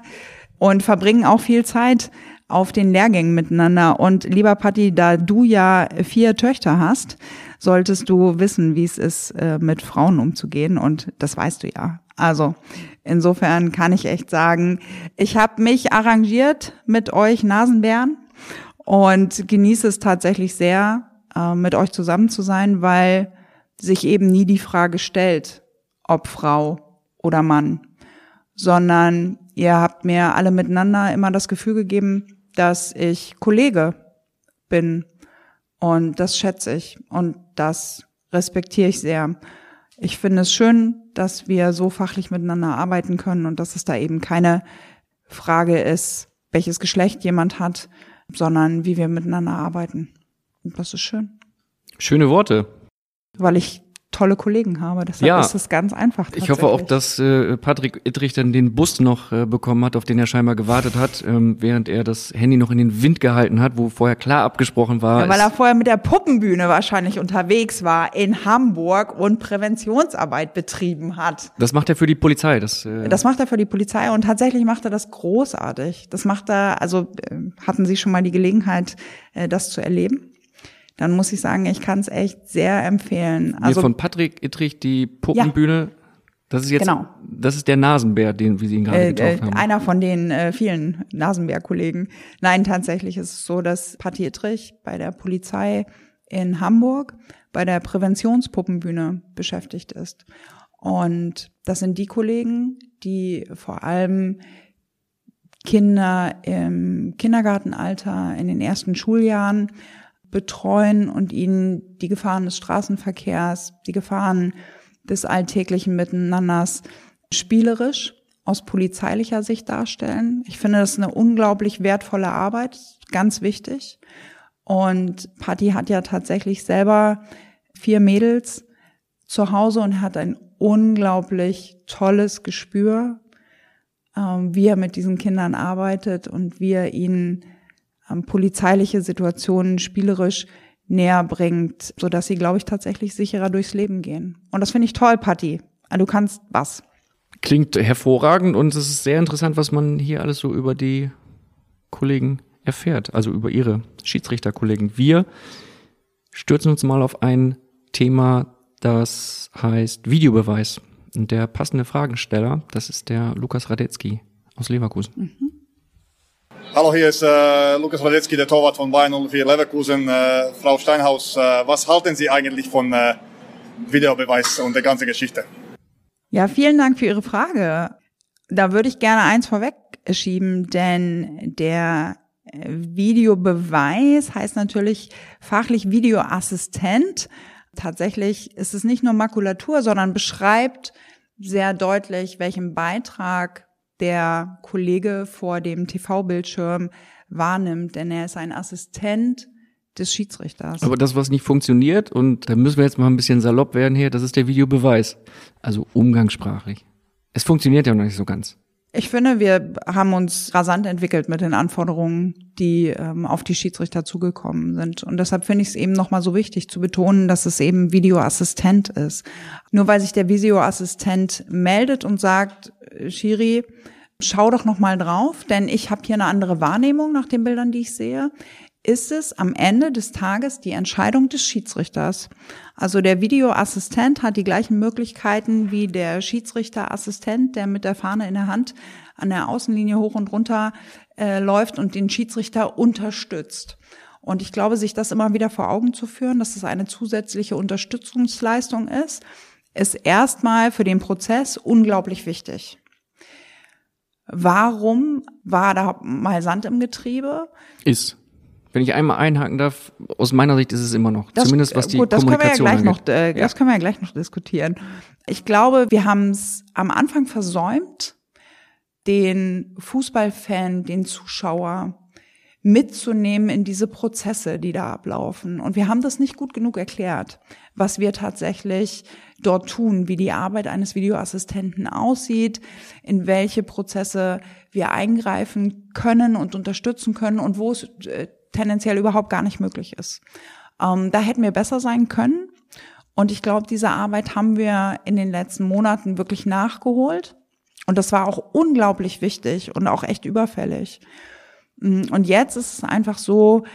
B: und verbringen auch viel Zeit auf den Lehrgängen miteinander. Und lieber Patti, da du ja vier Töchter hast, solltest du wissen, wie es ist, äh, mit Frauen umzugehen. Und das weißt du ja. Also insofern kann ich echt sagen, ich habe mich arrangiert mit euch Nasenbären und genieße es tatsächlich sehr, äh, mit euch zusammen zu sein, weil sich eben nie die Frage stellt, ob Frau oder Mann, sondern ihr habt mir alle miteinander immer das Gefühl gegeben, dass ich Kollege bin und das schätze ich und das respektiere ich sehr. Ich finde es schön, dass wir so fachlich miteinander arbeiten können und dass es da eben keine Frage ist, welches Geschlecht jemand hat, sondern wie wir miteinander arbeiten. Und das ist schön.
A: Schöne Worte.
B: Weil ich tolle Kollegen habe. Deshalb
A: Ja.
B: ist es ganz einfach.
A: Ich hoffe auch, dass äh, Patrick Ittrich dann den Bus noch äh, bekommen hat, auf den er scheinbar gewartet hat, ähm, während er das Handy noch in den Wind gehalten hat, wo vorher klar abgesprochen war.
B: Ja, weil er vorher mit der Puppenbühne wahrscheinlich unterwegs war in Hamburg und Präventionsarbeit betrieben hat.
A: das macht er für die Polizei. Das, äh,
B: Das macht er für die Polizei und tatsächlich macht er das großartig. Das macht er, also äh, hatten Sie schon mal die Gelegenheit, äh, das zu erleben? Dann muss ich sagen, ich kann es echt sehr empfehlen. Also
A: von Patrick Ittrich die Puppenbühne. Das ist jetzt,
B: Genau.
A: das ist der Nasenbär, den wie Sie ihn gerade
B: äh, äh,
A: getauft haben.
B: einer von den äh, vielen Nasenbär-Kollegen. Nein, tatsächlich ist es so, dass Patti Ittrich bei der Polizei in Hamburg bei der Präventionspuppenbühne beschäftigt ist. Und das sind die Kollegen, die vor allem Kinder im Kindergartenalter, in den ersten Schuljahren betreuen und ihnen die Gefahren des Straßenverkehrs, die Gefahren des alltäglichen Miteinanders spielerisch aus polizeilicher Sicht darstellen. Ich finde, das eine unglaublich wertvolle Arbeit, ganz wichtig. Und Patti hat ja tatsächlich selber vier Mädels zu Hause und hat ein unglaublich tolles Gespür, ähm, wie er mit diesen Kindern arbeitet und wie er ihnen polizeiliche Situationen spielerisch näher bringt, so dass sie, glaube ich, tatsächlich sicherer durchs Leben gehen. Und das finde ich toll, Patti. Ah, Du kannst was.
A: Klingt hervorragend und es ist sehr interessant, was man hier alles so über die Kollegen erfährt, also über ihre Schiedsrichterkollegen. Wir stürzen uns mal auf ein Thema, das heißt Videobeweis. Und der passende Fragensteller, das ist der Lukas Radetzky aus Leverkusen.
M: Hallo, hier ist äh, Lukas Radetzky, der Torwart von Bayern 04 Leverkusen. Äh, Frau Steinhaus, äh, was halten Sie eigentlich von äh, Videobeweis und der ganzen Geschichte?
B: Ja, vielen Dank für Ihre Frage. Da würde ich gerne eins vorweg schieben, denn der Videobeweis heißt natürlich fachlich Videoassistent. Tatsächlich ist es nicht nur Makulatur, sondern beschreibt sehr deutlich, welchen Beitrag der Kollege vor dem TV-Bildschirm wahrnimmt, denn er ist ein Assistent des Schiedsrichters.
A: Aber das, was nicht funktioniert, und da müssen wir jetzt mal ein bisschen salopp werden hier, das ist der Videobeweis. Also umgangssprachlich. Es funktioniert ja noch nicht so ganz.
B: Ich finde, wir haben uns rasant entwickelt mit den Anforderungen, die ähm, auf die Schiedsrichter zugekommen sind. Und deshalb finde ich es eben nochmal so wichtig zu betonen, dass es eben Videoassistent ist. Nur weil sich der Videoassistent meldet und sagt, äh, Schiri, schau doch nochmal drauf, denn ich habe hier eine andere Wahrnehmung nach den Bildern, die ich sehe, ist es am Ende des Tages die Entscheidung des Schiedsrichters. Also der Videoassistent hat die gleichen Möglichkeiten wie der Schiedsrichterassistent, der mit der Fahne in der Hand an der Außenlinie hoch und runter äh, läuft und den Schiedsrichter unterstützt. Und ich glaube, sich das immer wieder vor Augen zu führen, dass es eine zusätzliche Unterstützungsleistung ist, ist erstmal für den Prozess unglaublich wichtig. Warum war da mal Sand im Getriebe?
A: Ist. Wenn ich einmal einhaken darf, aus meiner Sicht ist es immer noch.
B: Das-
A: Zumindest was die
B: gut, das können wir ja
A: Kommunikation
B: gleich
A: angeht.
B: noch, äh, das können wir ja gleich noch diskutieren. Ich glaube, wir haben es am Anfang versäumt, den Fußballfan, den Zuschauer mitzunehmen in diese Prozesse, die da ablaufen. Und wir haben das nicht gut genug erklärt, was wir tatsächlich dort tun, wie die Arbeit eines Videoassistenten aussieht, in welche Prozesse wir eingreifen können und unterstützen können und wo es äh, tendenziell überhaupt gar nicht möglich ist. Ähm, da hätten wir besser sein können. Und ich glaube, diese Arbeit haben wir in den letzten Monaten wirklich nachgeholt. Und das war auch unglaublich wichtig und auch echt überfällig. Mm, Und jetzt ist es einfach so,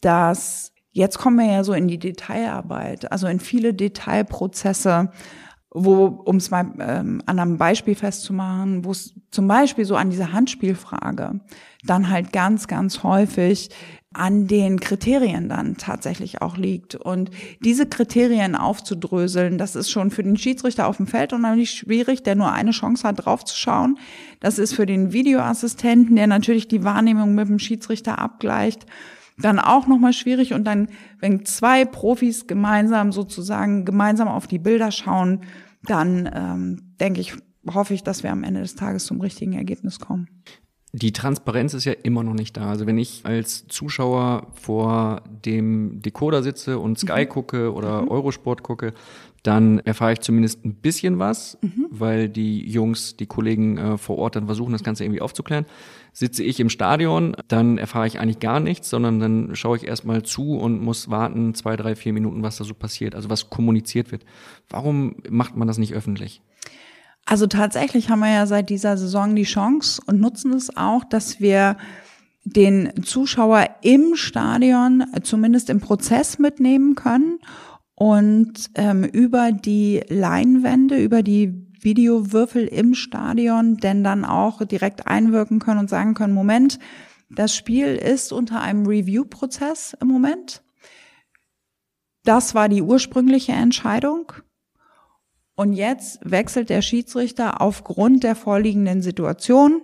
B: dass jetzt kommen wir ja so in die Detailarbeit, also in viele Detailprozesse, wo, um es mal ähm, an einem Beispiel festzumachen, wo es zum Beispiel so an dieser Handspielfrage dann halt ganz, ganz häufig an den Kriterien dann tatsächlich auch liegt. Und diese Kriterien aufzudröseln, das ist schon für den Schiedsrichter auf dem Feld unheimlich schwierig, der nur eine Chance hat, draufzuschauen. Das ist für den Videoassistenten, der natürlich die Wahrnehmung mit dem Schiedsrichter abgleicht, dann auch nochmal schwierig. Und dann, wenn zwei Profis gemeinsam sozusagen gemeinsam auf die Bilder schauen, dann ähm, denke ich, hoffe ich, dass wir am Ende des Tages zum richtigen Ergebnis kommen.
A: Die Transparenz ist ja immer noch nicht da. Also wenn ich als Zuschauer vor dem Decoder sitze und Sky
B: Mhm.
A: gucke oder
B: Mhm.
A: Eurosport gucke, dann erfahre ich zumindest ein bisschen was,
B: Mhm.
A: weil die Jungs, die Kollegen äh, vor Ort dann versuchen, das Ganze irgendwie aufzuklären. Sitze ich im Stadion, dann erfahre ich eigentlich gar nichts, sondern dann schaue ich erstmal zu und muss warten, zwei, drei, vier Minuten, was da so passiert, also was kommuniziert wird. Warum macht man das nicht öffentlich?
B: Also tatsächlich haben wir ja seit dieser Saison die Chance und nutzen es auch, dass wir den Zuschauer im Stadion zumindest im Prozess mitnehmen können und ähm, über die Leinwände, über die Videowürfel im Stadion denn dann auch direkt einwirken können und sagen können, Moment, das Spiel ist unter einem Review-Prozess im Moment. Das war die ursprüngliche Entscheidung. Und jetzt wechselt der Schiedsrichter aufgrund der vorliegenden Situation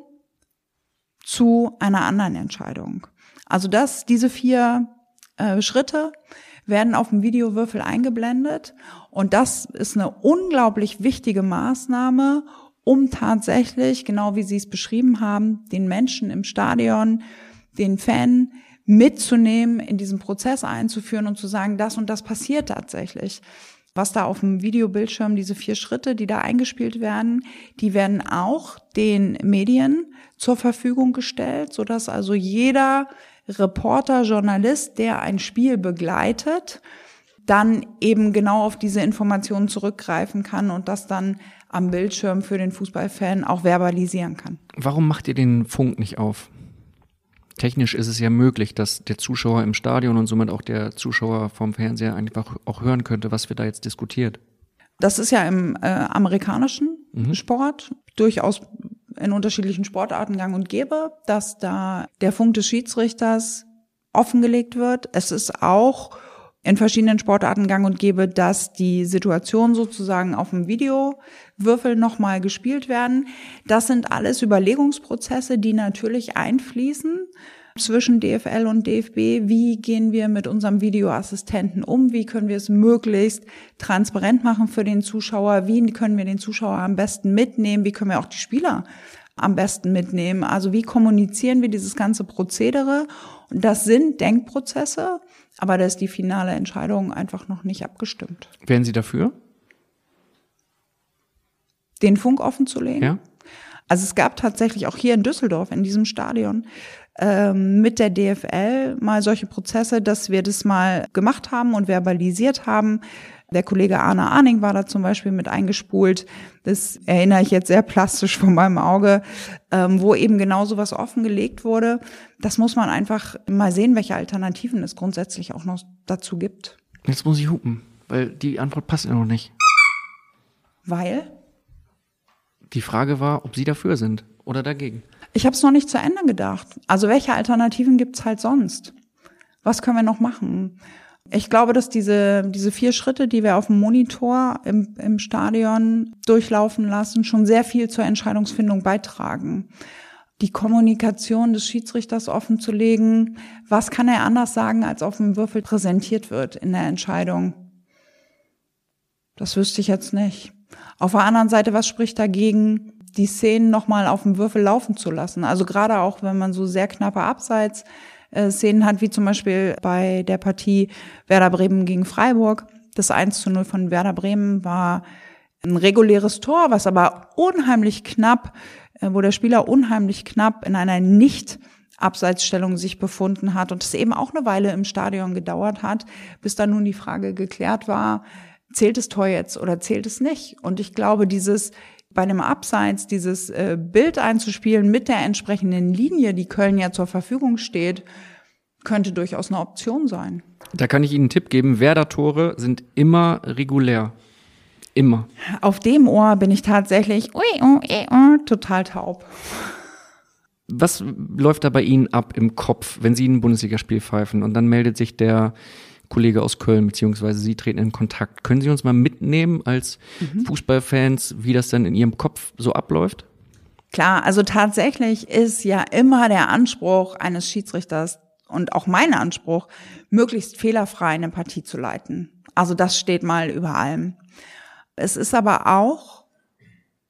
B: zu einer anderen Entscheidung. Also das, diese vier äh, Schritte werden auf dem Videowürfel eingeblendet. Und das ist eine unglaublich wichtige Maßnahme, um tatsächlich, genau wie Sie es beschrieben haben, den Menschen im Stadion, den Fan mitzunehmen, in diesen Prozess einzuführen und zu sagen, das und das passiert tatsächlich. Was da auf dem Videobildschirm, diese vier Schritte, die da eingespielt werden, die werden auch den Medien zur Verfügung gestellt, sodass also jeder Reporter, Journalist, der ein Spiel begleitet, dann eben genau auf diese Informationen zurückgreifen kann und das dann am Bildschirm für den Fußballfan auch verbalisieren kann.
A: Warum macht ihr den Funk nicht auf? Technisch ist es ja möglich, dass der Zuschauer im Stadion und somit auch der Zuschauer vom Fernseher einfach auch hören könnte, was wir da jetzt diskutiert.
B: Das ist ja im äh, amerikanischen
A: Mhm.
B: Sport durchaus in unterschiedlichen Sportarten gang und gäbe, dass da der Funk des Schiedsrichters offengelegt wird. Es ist auch in verschiedenen Sportarten gang und gäbe, dass die Situation sozusagen auf dem Videowürfel nochmal gespielt werden. Das sind alles Überlegungsprozesse, die natürlich einfließen zwischen DFL und DFB. Wie gehen wir mit unserem Videoassistenten um? Wie können wir es möglichst transparent machen für den Zuschauer? Wie können wir den Zuschauer am besten mitnehmen? Wie können wir auch die Spieler am besten mitnehmen? Also wie kommunizieren wir dieses ganze Prozedere? Und das sind Denkprozesse, aber da ist die finale Entscheidung einfach noch nicht abgestimmt.
A: Wären Sie dafür?
B: Den Funk offen zu legen?
A: Ja.
B: Also es gab tatsächlich auch hier in Düsseldorf in diesem Stadion ähm, mit der DFL mal solche Prozesse, dass wir das mal gemacht haben und verbalisiert haben. Der Kollege Arne Arning war da zum Beispiel mit eingespult. Das erinnere ich jetzt sehr plastisch von meinem Auge, ähm, wo eben genau sowas offengelegt wurde. Das muss man einfach mal sehen, welche Alternativen es grundsätzlich auch noch dazu gibt.
A: Jetzt muss ich hupen, weil die Antwort passt ja noch nicht.
B: Weil
A: Die Frage war, ob Sie dafür sind oder dagegen.
B: Ich habe es noch nicht zu Ende gedacht. Also welche Alternativen gibt's halt sonst? Was können wir noch machen? Ich glaube, dass diese, diese vier Schritte, die wir auf dem Monitor im, im Stadion durchlaufen lassen, schon sehr viel zur Entscheidungsfindung beitragen. Die Kommunikation des Schiedsrichters offenzulegen, was kann er anders sagen, als auf dem Würfel präsentiert wird in der Entscheidung? Das wüsste ich jetzt nicht. Auf der anderen Seite, was spricht dagegen, die Szenen nochmal auf dem Würfel laufen zu lassen? Also gerade auch, wenn man so sehr knappe Abseits Szenen hat, wie zum Beispiel bei der Partie Werder Bremen gegen Freiburg. Das 1 zu 0 von Werder Bremen war ein reguläres Tor, was aber unheimlich knapp, äh, wo der Spieler unheimlich knapp in einer nicht Abseitsstellung sich befunden hat und es eben auch eine Weile im Stadion gedauert hat, bis dann nun die Frage geklärt war, zählt das Tor jetzt oder zählt es nicht? Und ich glaube, dieses bei einem Abseits dieses äh, Bild einzuspielen mit der entsprechenden Linie, die Köln ja zur Verfügung steht, könnte durchaus eine Option sein.
A: Da kann ich Ihnen einen Tipp geben. Werder-Tore sind immer regulär. Immer.
B: Auf dem Ohr bin ich tatsächlich ui, ui, ui, total taub.
A: Was läuft da bei Ihnen ab im Kopf, wenn Sie ein Bundesligaspiel pfeifen und dann meldet sich der Kollege aus Köln, beziehungsweise Sie treten in Kontakt. Können Sie uns mal mitnehmen als
B: Mhm.
A: Fußballfans, wie das dann in Ihrem Kopf so abläuft?
B: Klar, also tatsächlich ist ja immer der Anspruch eines Schiedsrichters und auch mein Anspruch, möglichst fehlerfrei eine Partie zu leiten. Also das steht mal über allem. Es ist aber auch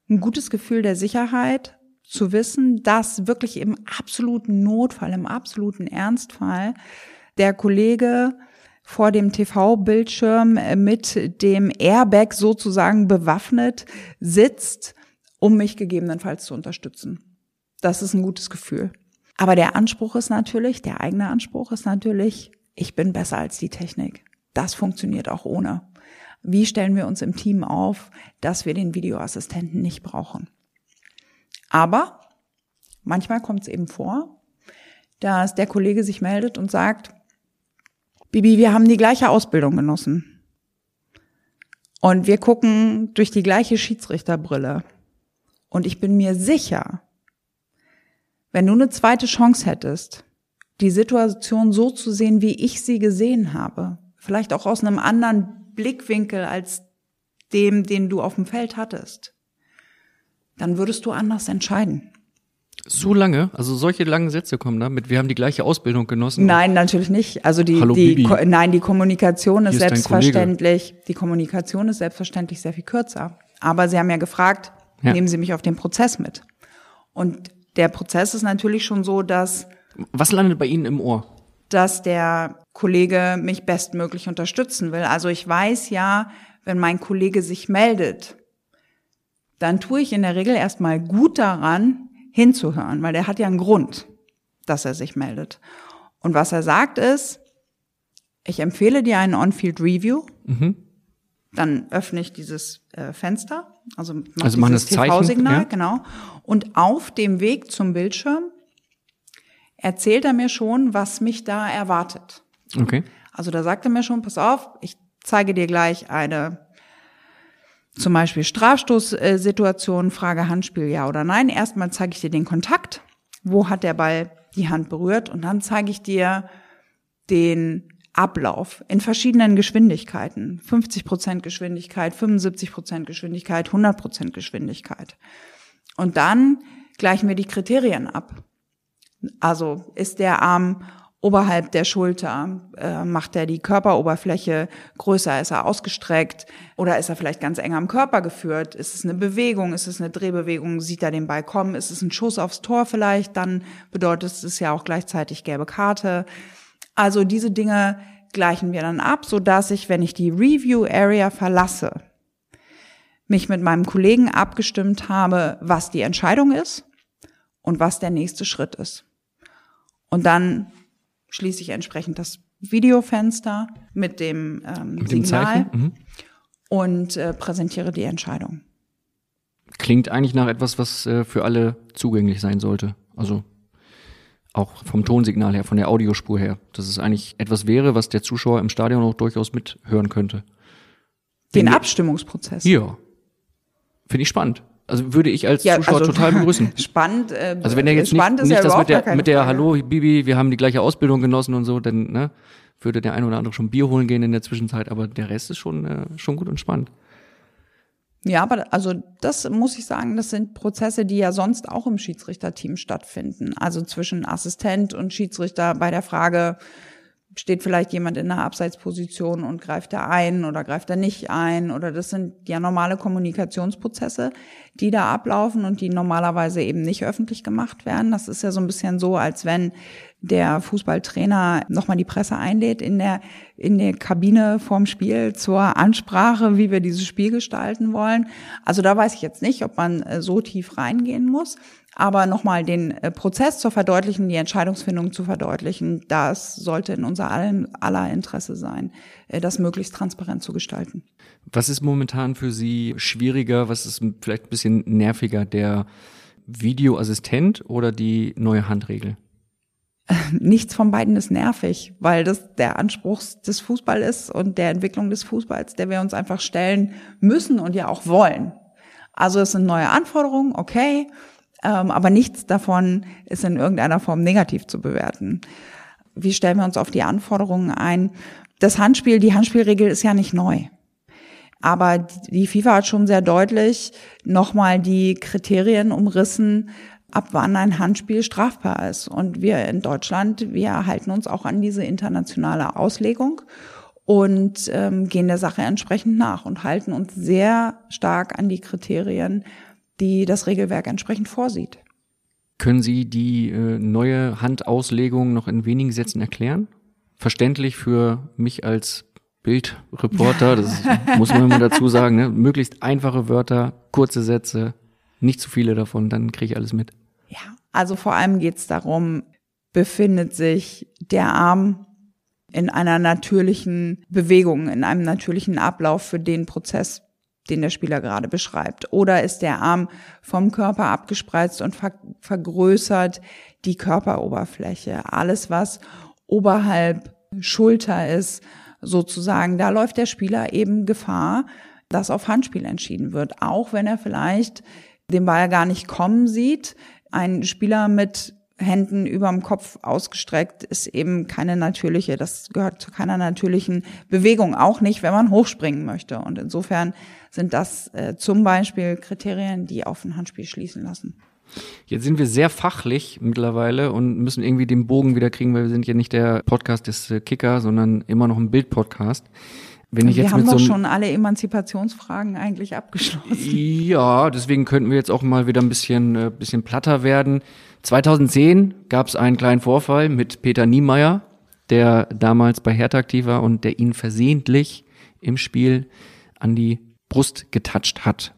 B: ein gutes Gefühl der Sicherheit, zu wissen, dass wirklich im absoluten Notfall, im absoluten Ernstfall der Kollege vor dem TV-Bildschirm mit dem Airbag sozusagen bewaffnet sitzt, um mich gegebenenfalls zu unterstützen. Das ist ein gutes Gefühl. Aber der Anspruch ist natürlich, der eigene Anspruch ist natürlich, ich bin besser als die Technik. Das funktioniert auch ohne. Wie stellen wir uns im Team auf, dass wir den Videoassistenten nicht brauchen? Aber manchmal kommt es eben vor, dass der Kollege sich meldet und sagt, Bibi, wir haben die gleiche Ausbildung genossen. Und wir gucken durch die gleiche Schiedsrichterbrille. Und ich bin mir sicher, wenn du eine zweite Chance hättest, die Situation so zu sehen, wie ich sie gesehen habe, vielleicht auch aus einem anderen Blickwinkel als dem, den du auf dem Feld hattest, dann würdest du anders entscheiden.
A: So lange? Also solche langen Sätze kommen damit. Wir haben die gleiche Ausbildung genossen.
B: Nein, natürlich nicht. Also die,
A: Hallo,
B: die. Ko- nein, die Kommunikation ist
A: ist
B: selbstverständlich, die Kommunikation ist selbstverständlich sehr viel kürzer. Aber Sie haben ja gefragt,
A: Ja.
B: nehmen Sie mich auf den Prozess mit. Und der Prozess ist natürlich schon so, dass
A: Was landet bei Ihnen im Ohr?
B: dass der Kollege mich bestmöglich unterstützen will. Also ich weiß ja, wenn mein Kollege sich meldet, dann tue ich in der Regel erstmal gut daran, hinzuhören, weil der hat ja einen Grund, dass er sich meldet. Und was er sagt ist, ich empfehle dir einen On-Field Review,
A: Mhm.
B: dann öffne ich dieses äh, Fenster, also mach
A: Also
B: dieses
A: das
B: TV-Signal,
A: ja.
B: genau. Und auf dem Weg zum Bildschirm erzählt er mir schon, was mich da erwartet.
A: Okay.
B: Also da sagt er mir schon, pass auf, ich zeige dir gleich eine zum Beispiel Strafstoßsituation, Frage Handspiel ja oder nein. Erstmal zeige ich dir den Kontakt, wo hat der Ball die Hand berührt und dann zeige ich dir den Ablauf in verschiedenen Geschwindigkeiten. 50 Prozent Geschwindigkeit, 75 Prozent Geschwindigkeit, 100 Prozent Geschwindigkeit. Und dann gleichen wir die Kriterien ab. Also ist der Arm oberhalb der Schulter, äh, macht er die Körperoberfläche größer, ist er ausgestreckt oder ist er vielleicht ganz eng am Körper geführt? Ist es eine Bewegung, ist es eine Drehbewegung, sieht er den Ball kommen, ist es ein Schuss aufs Tor vielleicht, dann bedeutet es ja auch gleichzeitig gelbe Karte. Also diese Dinge gleichen wir dann ab, so dass ich, wenn ich die Review Area verlasse, mich mit meinem Kollegen abgestimmt habe, was die Entscheidung ist und was der nächste Schritt ist. Und dann schließe ich entsprechend das Videofenster mit dem, ähm,
A: Mit dem
B: Signal
A: Zeichen? Mhm.
B: und äh, präsentiere die Entscheidung.
A: Klingt eigentlich nach etwas, was äh, für alle zugänglich sein sollte. Also auch vom Tonsignal her, von der Audiospur her. Dass es eigentlich etwas wäre, was der Zuschauer im Stadion auch durchaus mithören könnte.
B: Den
A: Wenn-
B: Abstimmungsprozess.
A: Ja. Finde ich spannend. Also würde ich als
B: Ja,
A: Zuschauer
B: also-
A: total begrüßen.
B: Spannend. Äh,
A: Also wenn er jetzt nicht, nicht
B: ja
A: das mit der, mit der
B: Frage.
A: Hallo Bibi, wir haben die gleiche Ausbildung genossen und so, dann ne, würde der ein oder andere schon Bier holen gehen in der Zwischenzeit, aber der Rest ist schon, äh, schon gut und spannend.
B: Ja, aber also das muss ich sagen, das sind Prozesse, die ja sonst auch im Schiedsrichterteam stattfinden. Also zwischen Assistent und Schiedsrichter bei der Frage, steht vielleicht jemand in einer Abseitsposition und greift er ein oder greift er nicht ein oder das sind ja normale Kommunikationsprozesse, die da ablaufen und die normalerweise eben nicht öffentlich gemacht werden. Das ist ja so ein bisschen so, als wenn der Fußballtrainer nochmal die Presse einlädt in der, in der Kabine vorm Spiel zur Ansprache, wie wir dieses Spiel gestalten wollen. Also da weiß ich jetzt nicht, ob man äh, so tief reingehen muss. Aber nochmal den äh, Prozess zu verdeutlichen, die Entscheidungsfindung zu verdeutlichen, das sollte in unser aller Interesse sein, äh, das möglichst transparent zu gestalten.
A: Was ist momentan für Sie schwieriger? Was ist vielleicht ein bisschen nerviger? Der Videoassistent oder die neue Handregel?
B: Nichts von beiden ist nervig, weil das der Anspruch des Fußballs ist und der Entwicklung des Fußballs, der wir uns einfach stellen müssen und ja auch wollen. Also es sind neue Anforderungen, okay, ähm, aber nichts davon ist in irgendeiner Form negativ zu bewerten. Wie stellen wir uns auf die Anforderungen ein? Das Handspiel, die Handspielregel ist ja nicht neu. Aber die FIFA hat schon sehr deutlich nochmal die Kriterien umrissen, ab wann ein Handspiel strafbar ist. Und wir in Deutschland, wir halten uns auch an diese internationale Auslegung und ähm, gehen der Sache entsprechend nach und halten uns sehr stark an die Kriterien, die das Regelwerk entsprechend vorsieht.
A: Können Sie die äh, neue Handauslegung noch in wenigen Sätzen erklären? Verständlich für mich als Bildreporter, das muss man immer dazu sagen, ne? möglichst einfache Wörter, kurze Sätze, nicht zu viele davon, dann kriege ich alles mit.
B: Ja, also vor allem geht es darum, befindet sich der Arm in einer natürlichen Bewegung, in einem natürlichen Ablauf für den Prozess, den der Spieler gerade beschreibt. Oder ist der Arm vom Körper abgespreizt und ver vergrößert die Körperoberfläche. Alles, was oberhalb Schulter ist, sozusagen, da läuft der Spieler eben Gefahr, dass auf Handspiel entschieden wird. Auch wenn er vielleicht den Ball gar nicht kommen sieht. Ein Spieler mit Händen überm Kopf ausgestreckt ist eben keine natürliche, das gehört zu keiner natürlichen Bewegung, auch nicht, wenn man hochspringen möchte. Und insofern sind das äh, zum Beispiel Kriterien, die auf ein Handspiel schließen lassen.
A: Jetzt sind wir sehr fachlich mittlerweile und müssen irgendwie den Bogen wieder kriegen, weil wir sind ja nicht der Podcast des äh, Kicker, sondern immer noch ein Bildpodcast.
B: Wenn ich wir jetzt haben doch so schon alle Emanzipationsfragen eigentlich abgeschlossen.
A: Ja, deswegen könnten wir jetzt auch mal wieder ein bisschen, äh, bisschen platter werden. 2010 gab es einen kleinen Vorfall mit Peter Niemeyer, der damals bei Hertha aktiv war und der ihn versehentlich im Spiel an die Brust getatscht hat.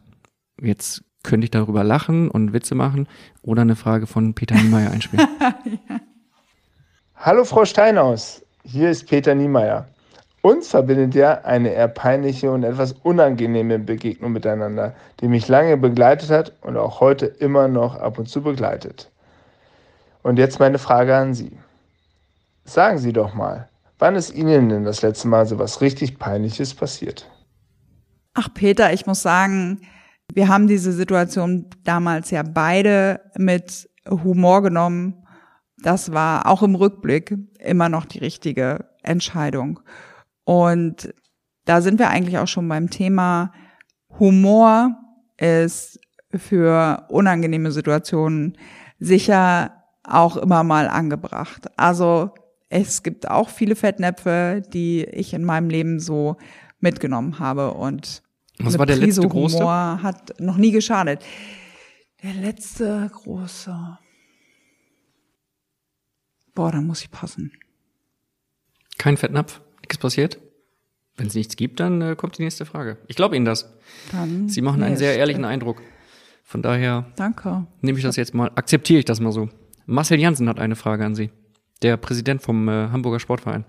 A: Jetzt könnte ich darüber lachen und Witze machen oder eine Frage von Peter Niemeyer einspielen. ja.
N: Hallo Frau Steinhaus, hier ist Peter Niemeyer. Uns verbindet ja eine eher peinliche und etwas unangenehme Begegnung miteinander, die mich lange begleitet hat und auch heute immer noch ab und zu begleitet. Und jetzt meine Frage an Sie. Sagen Sie doch mal, wann ist Ihnen denn das letzte Mal so was richtig Peinliches passiert?
B: Ach Peter, ich muss sagen, wir haben diese Situation damals ja beide mit Humor genommen. Das war auch im Rückblick immer noch die richtige Entscheidung. Und da sind wir eigentlich auch schon beim Thema Humor ist für unangenehme Situationen sicher auch immer mal angebracht. Also es gibt auch viele Fettnäpfe, die ich in meinem Leben so mitgenommen habe und
A: was war der Prise letzte große?
B: Humor hat noch nie geschadet. Der letzte große. Boah, da muss ich passen.
A: Kein Fettnapf? Nichts passiert? Wenn es nichts gibt, dann äh, kommt die nächste Frage. Ich glaube Ihnen das. Dann Sie machen einen sehr ehrlichen Eindruck. Von daher
B: Danke.
A: nehme ich das jetzt mal, akzeptiere ich das mal so. Marcel Janssen hat eine Frage an Sie. Der Präsident vom äh, Hamburger Sportverein.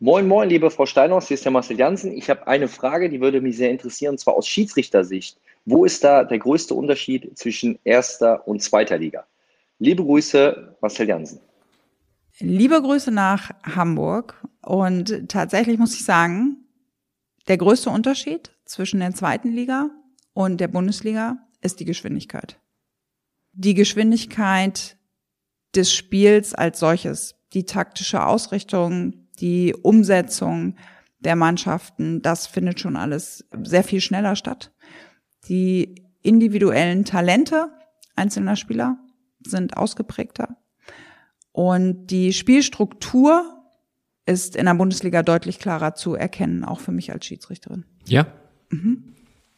O: Moin, moin, liebe Frau Steinhaus, hier ist der Marcel Janssen. Ich habe eine Frage, die würde mich sehr interessieren, und zwar aus Schiedsrichtersicht. Wo ist da der größte Unterschied zwischen erster und zweiter Liga? Liebe Grüße, Marcel Janssen.
B: Liebe Grüße nach Hamburg. Und tatsächlich muss ich sagen, der größte Unterschied zwischen der zweiten Liga und der Bundesliga ist die Geschwindigkeit. Die Geschwindigkeit des Spiels als solches, die taktische Ausrichtung, die Umsetzung der Mannschaften, das findet schon alles sehr viel schneller statt. Die individuellen Talente einzelner Spieler sind ausgeprägter. Und die Spielstruktur ist in der Bundesliga deutlich klarer zu erkennen, auch für mich als Schiedsrichterin.
A: Ja. Mhm.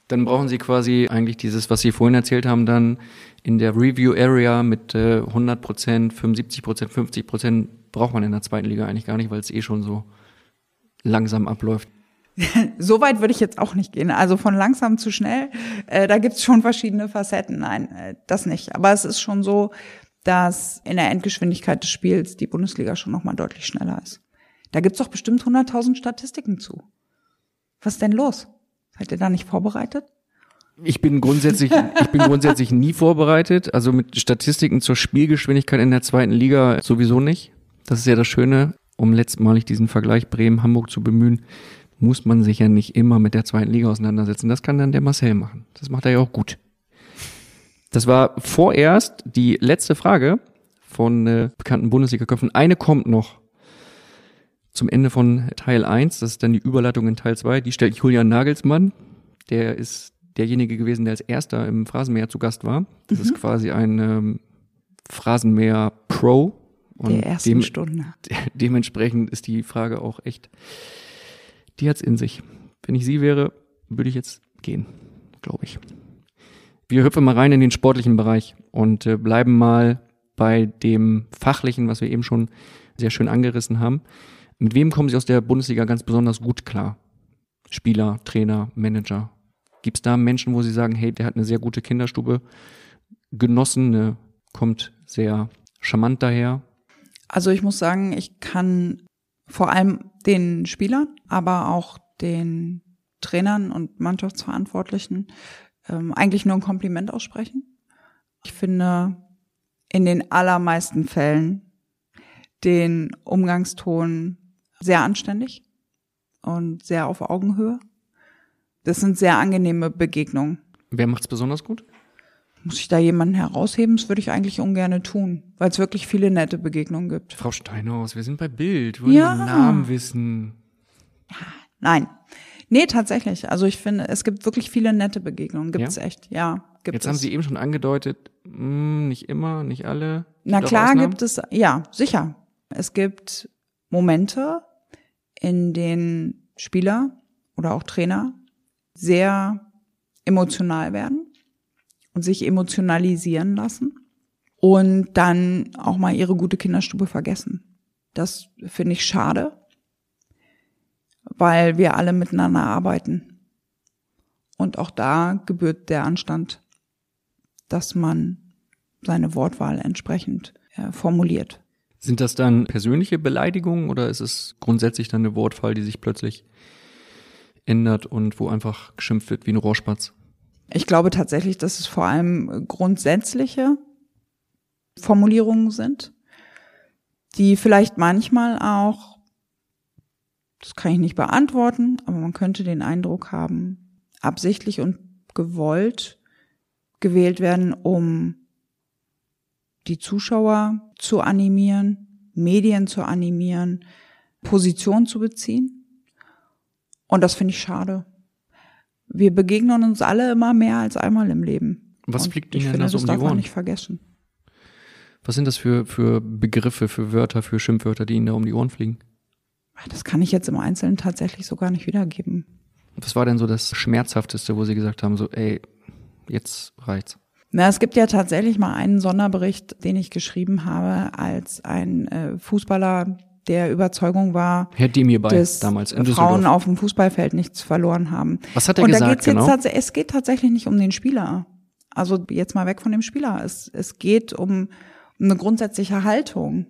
A: Dann brauchen Sie quasi eigentlich dieses, was Sie vorhin erzählt haben, dann in der Review Area mit äh, 100 Prozent, 75 Prozent, 50 Prozent braucht man in der zweiten Liga eigentlich gar nicht, weil es eh schon so langsam abläuft.
B: so weit würde ich jetzt auch nicht gehen. Also von langsam zu schnell, äh, da gibt's schon verschiedene Facetten. Nein, äh, das nicht. Aber es ist schon so, dass in der Endgeschwindigkeit des Spiels die Bundesliga schon nochmal deutlich schneller ist. Da gibt's doch bestimmt 100.000 Statistiken zu. Was ist denn los? Seid ihr da nicht vorbereitet?
A: Ich bin grundsätzlich, ich bin grundsätzlich nie vorbereitet. Also mit Statistiken zur Spielgeschwindigkeit in der zweiten Liga sowieso nicht. Das ist ja das Schöne, um letztmalig diesen Vergleich Bremen-Hamburg zu bemühen, muss man sich ja nicht immer mit der zweiten Liga auseinandersetzen. Das kann dann der Marcel machen. Das macht er ja auch gut. Das war vorerst die letzte Frage von äh, bekannten Bundesliga-Köpfen. Eine kommt noch zum Ende von Teil 1. Das ist dann die Überleitung in Teil 2. Die stellt Julian Nagelsmann. Der ist derjenige gewesen, der als erster im Phrasenmäher zu Gast war. Das mhm. ist quasi ein ähm, Phrasenmäher Pro.
B: Und der ersten dem, Stunde.
A: De dementsprechend ist die Frage auch echt, die hat's in sich. Wenn ich sie wäre, würde ich jetzt gehen, glaube ich. Wir hüpfen mal rein in den sportlichen Bereich und äh, bleiben mal bei dem fachlichen, was wir eben schon sehr schön angerissen haben. Mit wem kommen Sie aus der Bundesliga ganz besonders gut klar? Spieler, Trainer, Manager. Gibt es da Menschen, wo Sie sagen, hey, der hat eine sehr gute Kinderstube genossen, ne, kommt sehr charmant daher?
B: Also ich muss sagen, ich kann vor allem den Spielern, aber auch den Trainern und Mannschaftsverantwortlichen ähm, eigentlich nur ein Kompliment aussprechen. Ich finde in den allermeisten Fällen den Umgangston sehr anständig und sehr auf Augenhöhe. Das sind sehr angenehme Begegnungen.
A: Wer macht's besonders gut?
B: Muss ich da jemanden herausheben? Das würde ich eigentlich ungern tun, weil es wirklich viele nette Begegnungen gibt.
A: Frau Steinhaus, wir sind bei Bild, wollen
B: Ja.
A: den Namen wissen.
B: Nein. Nee, tatsächlich. Also ich finde, es gibt wirklich viele nette Begegnungen. Gibt's
A: Ja?
B: echt, ja. Gibt
A: Jetzt
B: es.
A: haben Sie eben schon angedeutet, mh, nicht immer, nicht alle.
B: Na
A: Gibt
B: klar gibt es, ja, sicher. Es gibt Momente, in denen Spieler oder auch Trainer sehr emotional werden und sich emotionalisieren lassen und dann auch mal ihre gute Kinderstube vergessen. Das finde ich schade, weil wir alle miteinander arbeiten. Und auch da gebührt der Anstand, dass man seine Wortwahl entsprechend äh, formuliert.
A: Sind das dann persönliche Beleidigungen oder ist es grundsätzlich dann eine Wortwahl, die sich plötzlich ändert und wo einfach geschimpft wird wie ein Rohrspatz?
B: Ich glaube tatsächlich, dass es vor allem grundsätzliche Formulierungen sind, die vielleicht manchmal auch, das kann ich nicht beantworten, aber man könnte den Eindruck haben, absichtlich und gewollt gewählt werden, um die Zuschauer zu animieren, Medien zu animieren, Position zu beziehen. Und das finde ich schade. Wir begegnen uns alle immer mehr als einmal im Leben.
A: Was
B: Und
A: fliegt Ihnen
B: finde,
A: da so
B: das
A: um die Ohren?
B: nicht vergessen.
A: Was sind das für, für Begriffe, für Wörter, für Schimpfwörter, die Ihnen da um die Ohren fliegen?
B: Das kann ich jetzt im Einzelnen tatsächlich so gar nicht wiedergeben.
A: Was war denn so das Schmerzhafteste, wo Sie gesagt haben, so, ey, jetzt reicht's?
B: Na, es gibt ja tatsächlich mal einen Sonderbericht, den ich geschrieben habe, als ein äh, Fußballer der Überzeugung war,
A: Herr Demir bei,
B: dass
A: damals
B: Frauen auf dem Fußballfeld nichts verloren haben.
A: Was hat er
B: Und da
A: gesagt,
B: geht's jetzt
A: genau?
B: tats- es geht tatsächlich nicht um den Spieler. Also jetzt mal weg von dem Spieler. Es, es geht um eine grundsätzliche Haltung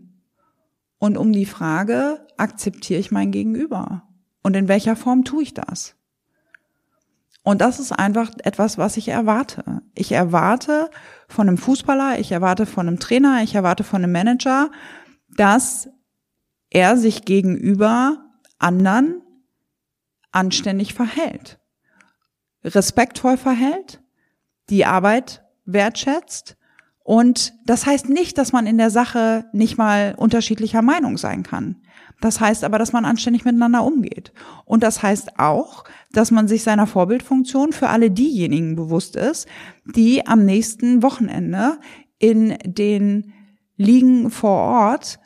B: und um die Frage, akzeptiere ich mein Gegenüber? Und in welcher Form tue ich das? Und das ist einfach etwas, was ich erwarte. Ich erwarte von einem Fußballer, ich erwarte von einem Trainer, ich erwarte von einem Manager, dass er sich gegenüber anderen anständig verhält, respektvoll verhält, die Arbeit wertschätzt. Und das heißt nicht, dass man in der Sache nicht mal unterschiedlicher Meinung sein kann. Das heißt aber, dass man anständig miteinander umgeht. Und das heißt auch, dass man sich seiner Vorbildfunktion für alle diejenigen bewusst ist, die am nächsten Wochenende in den Ligen vor Ort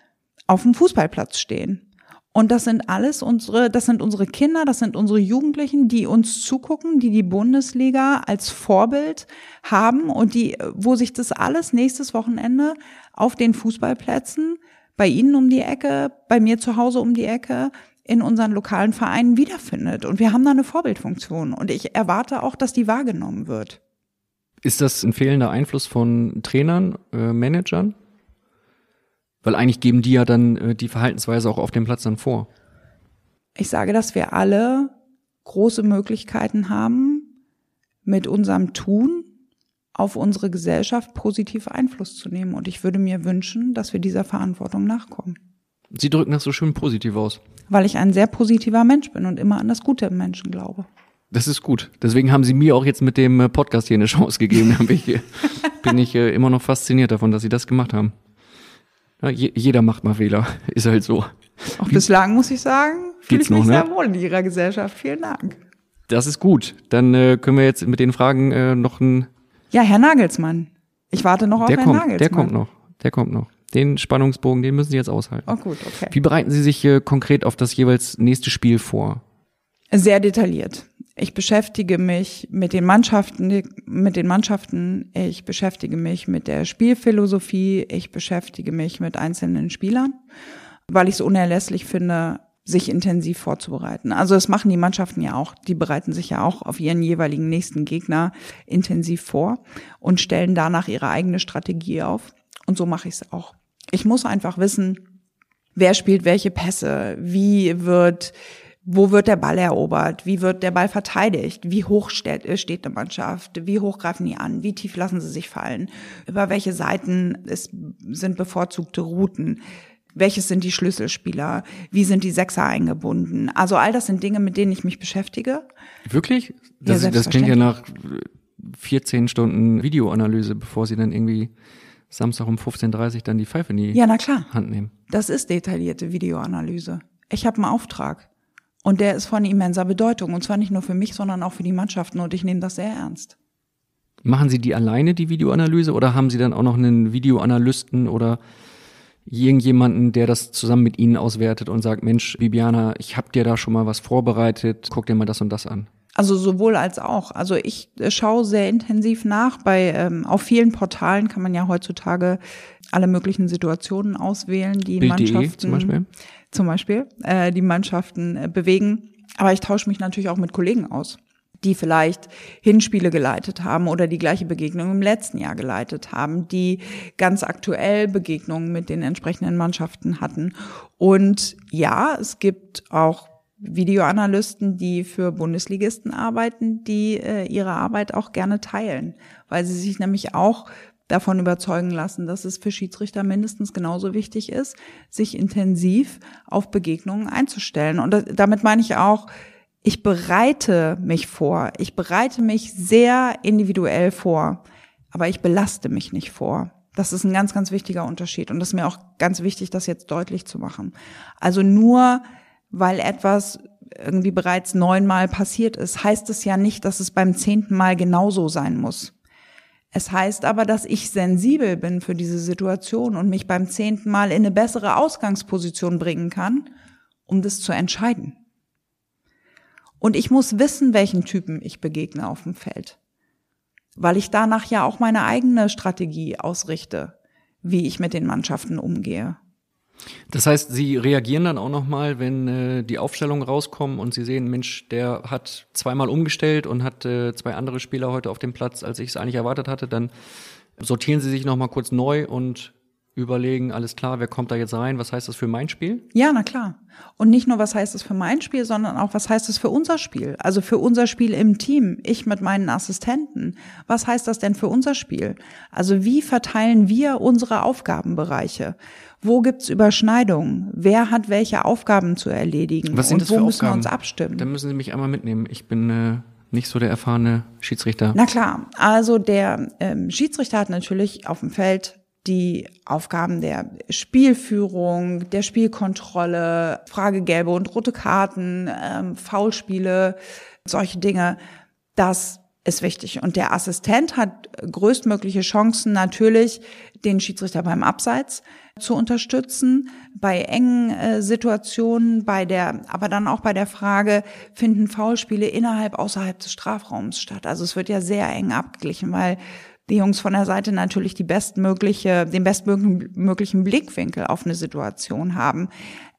B: auf dem Fußballplatz stehen. Und das sind alles unsere, das sind unsere Kinder, das sind unsere Jugendlichen, die uns zugucken, die die Bundesliga als Vorbild haben und die, wo sich das alles nächstes Wochenende auf den Fußballplätzen bei Ihnen um die Ecke, bei mir zu Hause um die Ecke, in unseren lokalen Vereinen wiederfindet. Und wir haben da eine Vorbildfunktion. Und ich erwarte auch, dass die wahrgenommen wird.
A: Ist das ein fehlender Einfluss von Trainern, äh, Managern? Weil eigentlich geben die ja dann äh, die Verhaltensweise auch auf dem Platz dann vor.
B: Ich sage, dass wir alle große Möglichkeiten haben, mit unserem Tun auf unsere Gesellschaft positiv Einfluss zu nehmen. Und ich würde mir wünschen, dass wir dieser Verantwortung nachkommen.
A: Sie drücken das so schön positiv aus.
B: Weil ich ein sehr positiver Mensch bin und immer an das Gute im Menschen glaube.
A: Das ist gut. Deswegen haben Sie mir auch jetzt mit dem äh, Podcast hier eine Chance gegeben. Da bin ich, äh, bin ich äh, immer noch fasziniert davon, dass Sie das gemacht haben. Ja, je, jeder macht mal Fehler. Ist halt so.
B: Auch bislang muss ich sagen, fühle ich mich
A: noch, ne?
B: sehr wohl in Ihrer Gesellschaft. Vielen Dank.
A: Das ist gut. Dann äh, können wir jetzt mit den Fragen äh, noch ein.
B: Ja, Herr Nagelsmann. Ich warte noch auf
A: Der
B: Herrn
A: kommt,
B: Nagelsmann.
A: der kommt noch. Der kommt noch. Den Spannungsbogen, den müssen Sie jetzt aushalten.
B: Oh gut, okay.
A: Wie bereiten Sie sich äh, konkret auf das jeweils nächste Spiel vor?
B: Sehr detailliert. Ich beschäftige mich mit den Mannschaften, mit den Mannschaften. Ich beschäftige mich mit der Spielphilosophie. Ich beschäftige mich mit einzelnen Spielern, weil ich es unerlässlich finde, sich intensiv vorzubereiten. Also das machen die Mannschaften ja auch. Die bereiten sich ja auch auf ihren jeweiligen nächsten Gegner intensiv vor und stellen danach ihre eigene Strategie auf. Und so mache ich es auch. Ich muss einfach wissen, wer spielt welche Pässe, wie wird, wo wird der Ball erobert, wie wird der Ball verteidigt, wie hoch steht, äh, steht eine Mannschaft, wie hoch greifen die an, wie tief lassen sie sich fallen, über welche Seiten es sind bevorzugte Routen welches sind die Schlüsselspieler, wie sind die Sechser eingebunden. Also all das sind Dinge, mit denen ich mich beschäftige.
A: Wirklich? Das, ja, das klingt ja nach 14 Stunden Videoanalyse, bevor sie dann irgendwie Samstag um 15.30 Uhr dann die Pfeife in die
B: ja, na klar.
A: Hand nehmen.
B: Das ist detaillierte Videoanalyse. Ich habe einen Auftrag. Und der ist von immenser Bedeutung. Und zwar nicht nur für mich, sondern auch für die Mannschaften. Und ich nehme das sehr ernst.
A: Machen Sie die alleine, die Videoanalyse, oder haben Sie dann auch noch einen Videoanalysten oder irgendjemanden, der das zusammen mit Ihnen auswertet und sagt, Mensch, Bibiana, ich habe dir da schon mal was vorbereitet, guck dir mal das und das an.
B: Also sowohl als auch. Also ich schaue sehr intensiv nach. Bei ähm, auf vielen Portalen kann man ja heutzutage alle möglichen Situationen auswählen, die
A: Bild
B: Mannschaften
A: zum Beispiel,
B: zum Beispiel äh, die Mannschaften äh, bewegen. Aber ich tausche mich natürlich auch mit Kollegen aus die vielleicht Hinspiele geleitet haben oder die gleiche Begegnung im letzten Jahr geleitet haben, die ganz aktuell Begegnungen mit den entsprechenden Mannschaften hatten. Und ja, es gibt auch Videoanalysten, die für Bundesligisten arbeiten, die äh, ihre Arbeit auch gerne teilen, weil sie sich nämlich auch davon überzeugen lassen, dass es für Schiedsrichter mindestens genauso wichtig ist, sich intensiv auf Begegnungen einzustellen. Und damit meine ich auch, ich bereite mich vor. Ich bereite mich sehr individuell vor, aber ich belaste mich nicht vor. Das ist ein ganz, ganz wichtiger Unterschied. Und das ist mir auch ganz wichtig, das jetzt deutlich zu machen. Also nur weil etwas irgendwie bereits neunmal passiert ist, heißt es ja nicht, dass es beim zehnten Mal genauso sein muss. Es heißt aber, dass ich sensibel bin für diese Situation und mich beim zehnten Mal in eine bessere Ausgangsposition bringen kann, um das zu entscheiden. Und ich muss wissen, welchen Typen ich begegne auf dem Feld. Weil ich danach ja auch meine eigene Strategie ausrichte, wie ich mit den Mannschaften umgehe.
A: Das heißt, Sie reagieren dann auch nochmal, wenn äh, die Aufstellungen rauskommen und Sie sehen, Mensch, der hat zweimal umgestellt und hat äh, zwei andere Spieler heute auf dem Platz, als ich es eigentlich erwartet hatte, dann sortieren Sie sich nochmal kurz neu und überlegen, alles klar, wer kommt da jetzt rein, was heißt das für mein Spiel?
B: Ja, na klar. Und nicht nur, was heißt das für mein Spiel, sondern auch, was heißt das für unser Spiel? Also für unser Spiel im Team, ich mit meinen Assistenten. Was heißt das denn für unser Spiel? Also wie verteilen wir unsere Aufgabenbereiche? Wo gibt's Überschneidungen? Wer hat welche Aufgaben zu erledigen?
A: Was sind
B: Und
A: das
B: wo
A: für
B: müssen
A: Aufgaben?
B: wir uns abstimmen?
A: Da müssen Sie mich einmal mitnehmen. Ich bin äh, nicht so der erfahrene Schiedsrichter.
B: Na klar, also der ähm, Schiedsrichter hat natürlich auf dem Feld die Aufgaben der Spielführung, der Spielkontrolle, Frage gelbe und rote Karten, ähm, Foulspiele, solche Dinge, das ist wichtig. Und der Assistent hat größtmögliche Chancen natürlich, den Schiedsrichter beim Abseits zu unterstützen, bei engen äh, Situationen, bei der, aber dann auch bei der Frage, finden Foulspiele innerhalb, außerhalb des Strafraums statt? Also es wird ja sehr eng abgeglichen, weil die Jungs von der Seite natürlich die bestmögliche, den bestmöglichen Blickwinkel auf eine Situation haben.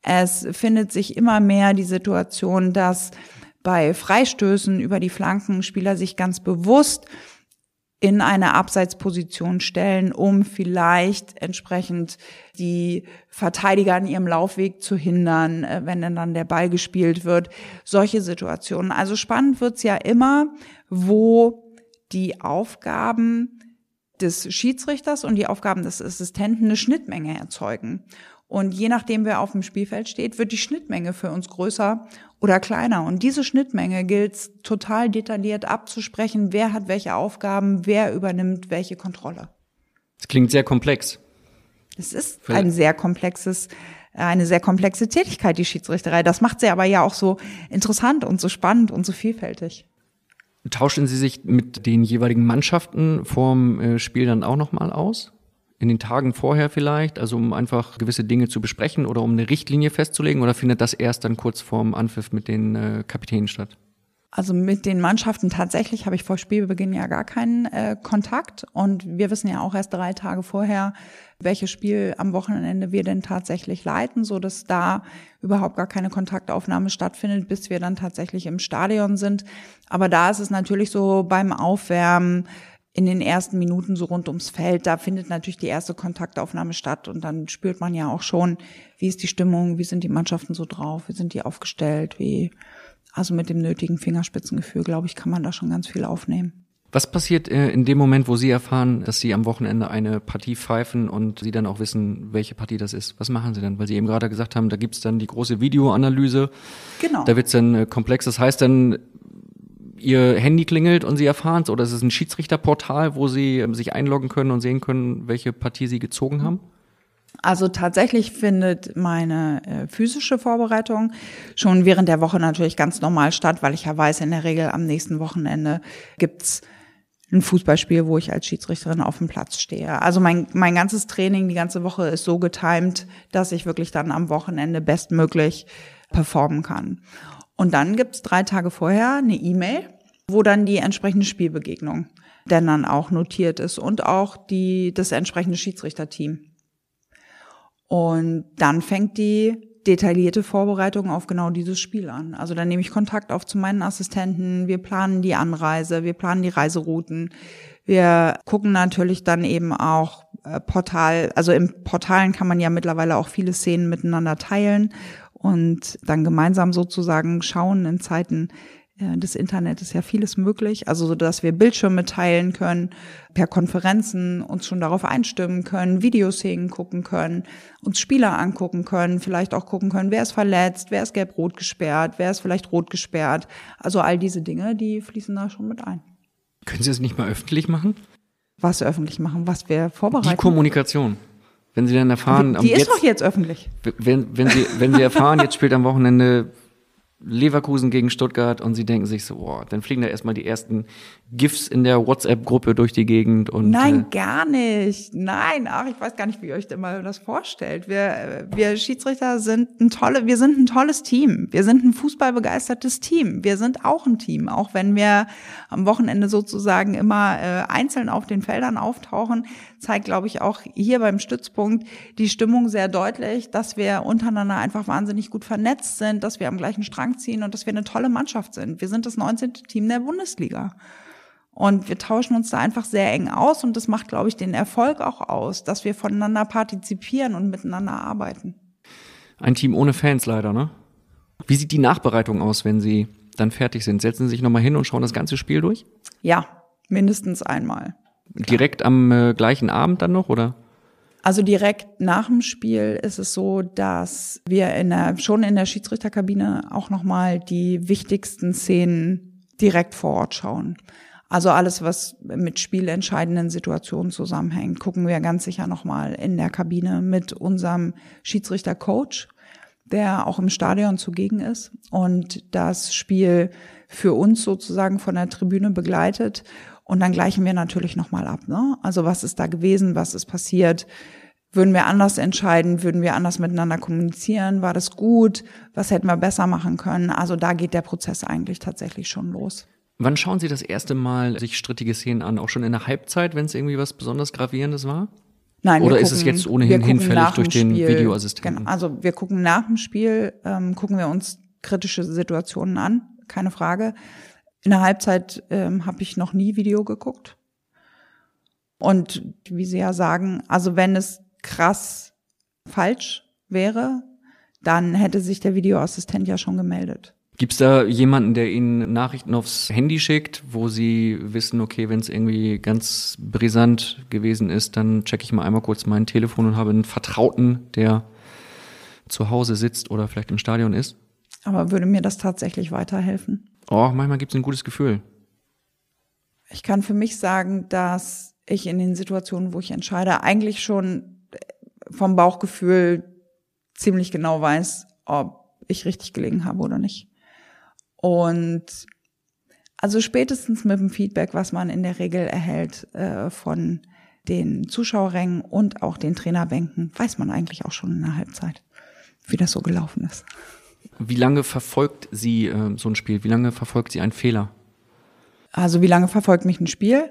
B: Es findet sich immer mehr die Situation, dass bei Freistößen über die Flanken Spieler sich ganz bewusst in eine Abseitsposition stellen, um vielleicht entsprechend die Verteidiger an ihrem Laufweg zu hindern, äh, wenn denn dann der Ball gespielt wird. Solche Situationen. Also spannend wird's ja immer, wo die Aufgaben des Schiedsrichters und die Aufgaben des Assistenten eine Schnittmenge erzeugen. Und je nachdem, wer auf dem Spielfeld steht, wird die Schnittmenge für uns größer oder kleiner. Und diese Schnittmenge gilt total detailliert abzusprechen, wer hat welche Aufgaben, wer übernimmt welche Kontrolle.
A: Das klingt sehr komplex.
B: Es ist ein sehr komplexes, eine sehr komplexe Tätigkeit, die Schiedsrichterei. Das macht sie aber ja auch so interessant und so spannend und so vielfältig.
A: Tauschen Sie sich mit den jeweiligen Mannschaften vorm äh, Spiel dann auch nochmal aus? In den Tagen vorher vielleicht, also um einfach gewisse Dinge zu besprechen oder um eine Richtlinie festzulegen oder findet das erst dann kurz vorm Anpfiff mit den äh, Kapitänen statt?
B: Also mit den Mannschaften tatsächlich habe ich vor Spielbeginn ja gar keinen äh, Kontakt und wir wissen ja auch erst drei Tage vorher, welches Spiel am Wochenende wir denn tatsächlich leiten, so dass da überhaupt gar keine Kontaktaufnahme stattfindet, bis wir dann tatsächlich im Stadion sind. Aber da ist es natürlich so beim Aufwärmen in den ersten Minuten so rund ums Feld, da findet natürlich die erste Kontaktaufnahme statt und dann spürt man ja auch schon, wie ist die Stimmung, wie sind die Mannschaften so drauf, wie sind die aufgestellt, wie also mit dem nötigen Fingerspitzengefühl, glaube ich, kann man da schon ganz viel aufnehmen.
A: Was passiert äh, in dem Moment, wo Sie erfahren, dass Sie am Wochenende eine Partie pfeifen und Sie dann auch wissen, welche Partie das ist? Was machen Sie dann? Weil Sie eben gerade gesagt haben, da gibt's dann die große Videoanalyse.
B: Genau.
A: Da wird's dann äh, komplex. Das heißt dann, Ihr Handy klingelt und Sie erfahren es oder ist es ein Schiedsrichterportal, wo Sie ähm, sich einloggen können und sehen können, welche Partie Sie gezogen haben?
B: Also tatsächlich findet meine äh, physische Vorbereitung schon während der Woche natürlich ganz normal statt, weil ich ja weiß, in der Regel am nächsten Wochenende gibt's ein Fußballspiel, wo ich als Schiedsrichterin auf dem Platz stehe. Also mein, mein ganzes Training, die ganze Woche ist so getimt, dass ich wirklich dann am Wochenende bestmöglich performen kann. Und dann gibt's drei Tage vorher eine E-Mail, wo dann die entsprechende Spielbegegnung denn dann auch notiert ist und auch die, das entsprechende Schiedsrichterteam. Und dann fängt die detaillierte Vorbereitung auf genau dieses Spiel an. Also dann nehme ich Kontakt auf zu meinen Assistenten, wir planen die Anreise, wir planen die Reiserouten, wir gucken natürlich dann eben auch äh, Portal, also im Portalen kann man ja mittlerweile auch viele Szenen miteinander teilen und dann gemeinsam sozusagen schauen in Zeiten, des Internet ist ja vieles möglich, also so, dass wir Bildschirme teilen können, per Konferenzen uns schon darauf einstimmen können, Videoszenen gucken können, uns Spieler angucken können, vielleicht auch gucken können, wer ist verletzt, wer ist gelb-rot gesperrt, wer ist vielleicht rot gesperrt. Also all diese Dinge, die fließen da schon mit ein.
A: Können Sie das nicht mal öffentlich machen?
B: Was öffentlich machen, was wir vorbereiten?
A: Die Kommunikation. Wenn Sie dann erfahren,
B: die ist jetzt, doch jetzt öffentlich.
A: Wenn, wenn Sie, wenn Sie erfahren, jetzt spielt am Wochenende Leverkusen gegen Stuttgart und sie denken sich so, boah, dann fliegen da erstmal die ersten GIFs in der WhatsApp-Gruppe durch die Gegend und.
B: Nein, äh, gar nicht. Nein, ach, ich weiß gar nicht, wie ihr euch immer das vorstellt. Wir, wir Schiedsrichter sind ein tolle, wir sind ein tolles Team. Wir sind ein fußballbegeistertes Team. Wir sind auch ein Team, auch wenn wir am Wochenende sozusagen immer äh, einzeln auf den Feldern auftauchen, zeigt, glaube ich, auch hier beim Stützpunkt die Stimmung sehr deutlich, dass wir untereinander einfach wahnsinnig gut vernetzt sind, dass wir am gleichen Strang ziehen und dass wir eine tolle Mannschaft sind. Wir sind das 19. Team der Bundesliga. Und wir tauschen uns da einfach sehr eng aus und das macht, glaube ich, den Erfolg auch aus, dass wir voneinander partizipieren und miteinander arbeiten.
A: Ein Team ohne Fans leider, ne? Wie sieht die Nachbereitung aus, wenn Sie dann fertig sind? Setzen Sie sich nochmal hin und schauen das ganze Spiel durch?
B: Ja, mindestens einmal.
A: Direkt am äh, gleichen Abend dann noch, oder?
B: Also direkt nach dem Spiel ist es so, dass wir in der, schon in der Schiedsrichterkabine auch nochmal die wichtigsten Szenen direkt vor Ort schauen. Also alles, was mit spielentscheidenden Situationen zusammenhängt, gucken wir ganz sicher nochmal in der Kabine mit unserem Schiedsrichter-Coach, der auch im Stadion zugegen ist und das Spiel für uns sozusagen von der Tribüne begleitet. Und dann gleichen wir natürlich nochmal ab. Ne? Also was ist da gewesen, was ist passiert? Würden wir anders entscheiden? Würden wir anders miteinander kommunizieren? War das gut? Was hätten wir besser machen können? Also da geht der Prozess eigentlich tatsächlich schon los.
A: Wann schauen Sie das erste Mal sich strittige Szenen an? Auch schon in der Halbzeit, wenn es irgendwie was besonders Gravierendes war?
B: Nein,
A: Oder
B: gucken,
A: ist es jetzt ohnehin hinfällig durch den
B: Spiel,
A: Videoassistenten?
B: Genau, also wir gucken nach dem Spiel, ähm, gucken wir uns kritische Situationen an, keine Frage. In der Halbzeit ähm, habe ich noch nie Video geguckt. Und wie Sie ja sagen, also wenn es krass falsch wäre, dann hätte sich der Videoassistent ja schon gemeldet.
A: Gibt's da jemanden, der Ihnen Nachrichten aufs Handy schickt, wo Sie wissen, okay, wenn es irgendwie ganz brisant gewesen ist, dann checke ich mal einmal kurz mein Telefon und habe einen Vertrauten, der zu Hause sitzt oder vielleicht im Stadion ist?
B: Aber würde mir das tatsächlich weiterhelfen?
A: Oh, manchmal gibt's ein gutes Gefühl.
B: Ich kann für mich sagen, dass ich in den Situationen, wo ich entscheide, eigentlich schon vom Bauchgefühl ziemlich genau weiß, ob ich richtig gelegen habe oder nicht. Und also spätestens mit dem Feedback, was man in der Regel erhält äh, von den Zuschauerrängen und auch den Trainerbänken weiß man eigentlich auch schon in der Halbzeit, wie das so gelaufen ist.
A: Wie lange verfolgt Sie äh, so ein Spiel? Wie lange verfolgt Sie einen Fehler?
B: Also wie lange verfolgt mich ein Spiel?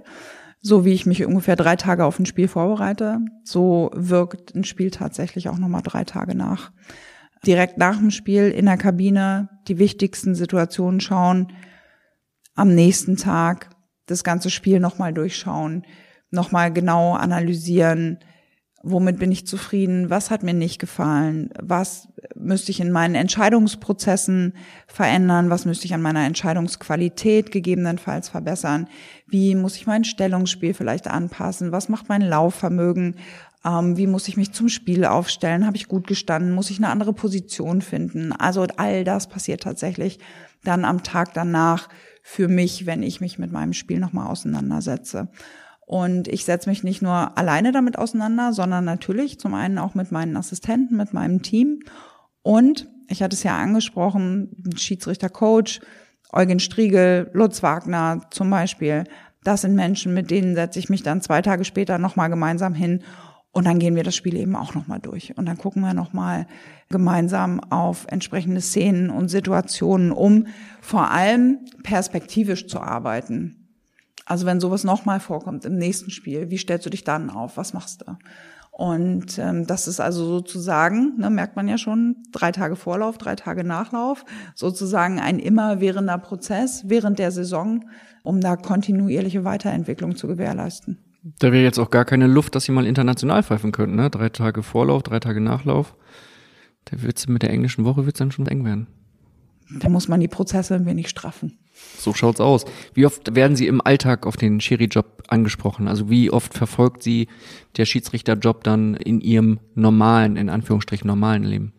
B: So wie ich mich ungefähr drei Tage auf ein Spiel vorbereite, so wirkt ein Spiel tatsächlich auch nochmal drei Tage nach. Direkt nach dem Spiel in der Kabine die wichtigsten Situationen schauen, am nächsten Tag das ganze Spiel nochmal durchschauen, nochmal genau analysieren, womit bin ich zufrieden, was hat mir nicht gefallen, was müsste ich in meinen Entscheidungsprozessen verändern, was müsste ich an meiner Entscheidungsqualität gegebenenfalls verbessern, wie muss ich mein Stellungsspiel vielleicht anpassen, was macht mein Laufvermögen, ähm, wie muss ich mich zum Spiel aufstellen, habe ich gut gestanden, muss ich eine andere Position finden. Also all das passiert tatsächlich dann am Tag danach für mich, wenn ich mich mit meinem Spiel nochmal auseinandersetze. Und ich setze mich nicht nur alleine damit auseinander, sondern natürlich zum einen auch mit meinen Assistenten, mit meinem Team. Und ich hatte es ja angesprochen, Schiedsrichter-Coach, Eugen Striegel, Lutz Wagner zum Beispiel. Das sind Menschen, mit denen setze ich mich dann zwei Tage später nochmal gemeinsam hin und dann gehen wir das Spiel eben auch nochmal durch. Und dann gucken wir nochmal gemeinsam auf entsprechende Szenen und Situationen, um vor allem perspektivisch zu arbeiten. Also wenn sowas nochmal vorkommt im nächsten Spiel, wie stellst du dich dann auf? Was machst du? Und ähm, das ist also sozusagen, ne, merkt man ja schon, drei Tage Vorlauf, drei Tage Nachlauf, sozusagen ein immerwährender Prozess während der Saison, um da kontinuierliche Weiterentwicklung zu gewährleisten.
A: Da wäre jetzt auch gar keine Luft, dass sie mal international pfeifen könnten, ne? Drei Tage Vorlauf, drei Tage Nachlauf. Da wird's mit der englischen Woche wird's dann schon eng werden.
B: Da muss man die Prozesse ein wenig straffen.
A: So schaut's aus. Wie oft werden Sie im Alltag auf den Schiri-Job angesprochen? Also wie oft verfolgt Sie der Schiedsrichterjob dann in Ihrem normalen, in Anführungsstrichen normalen Leben?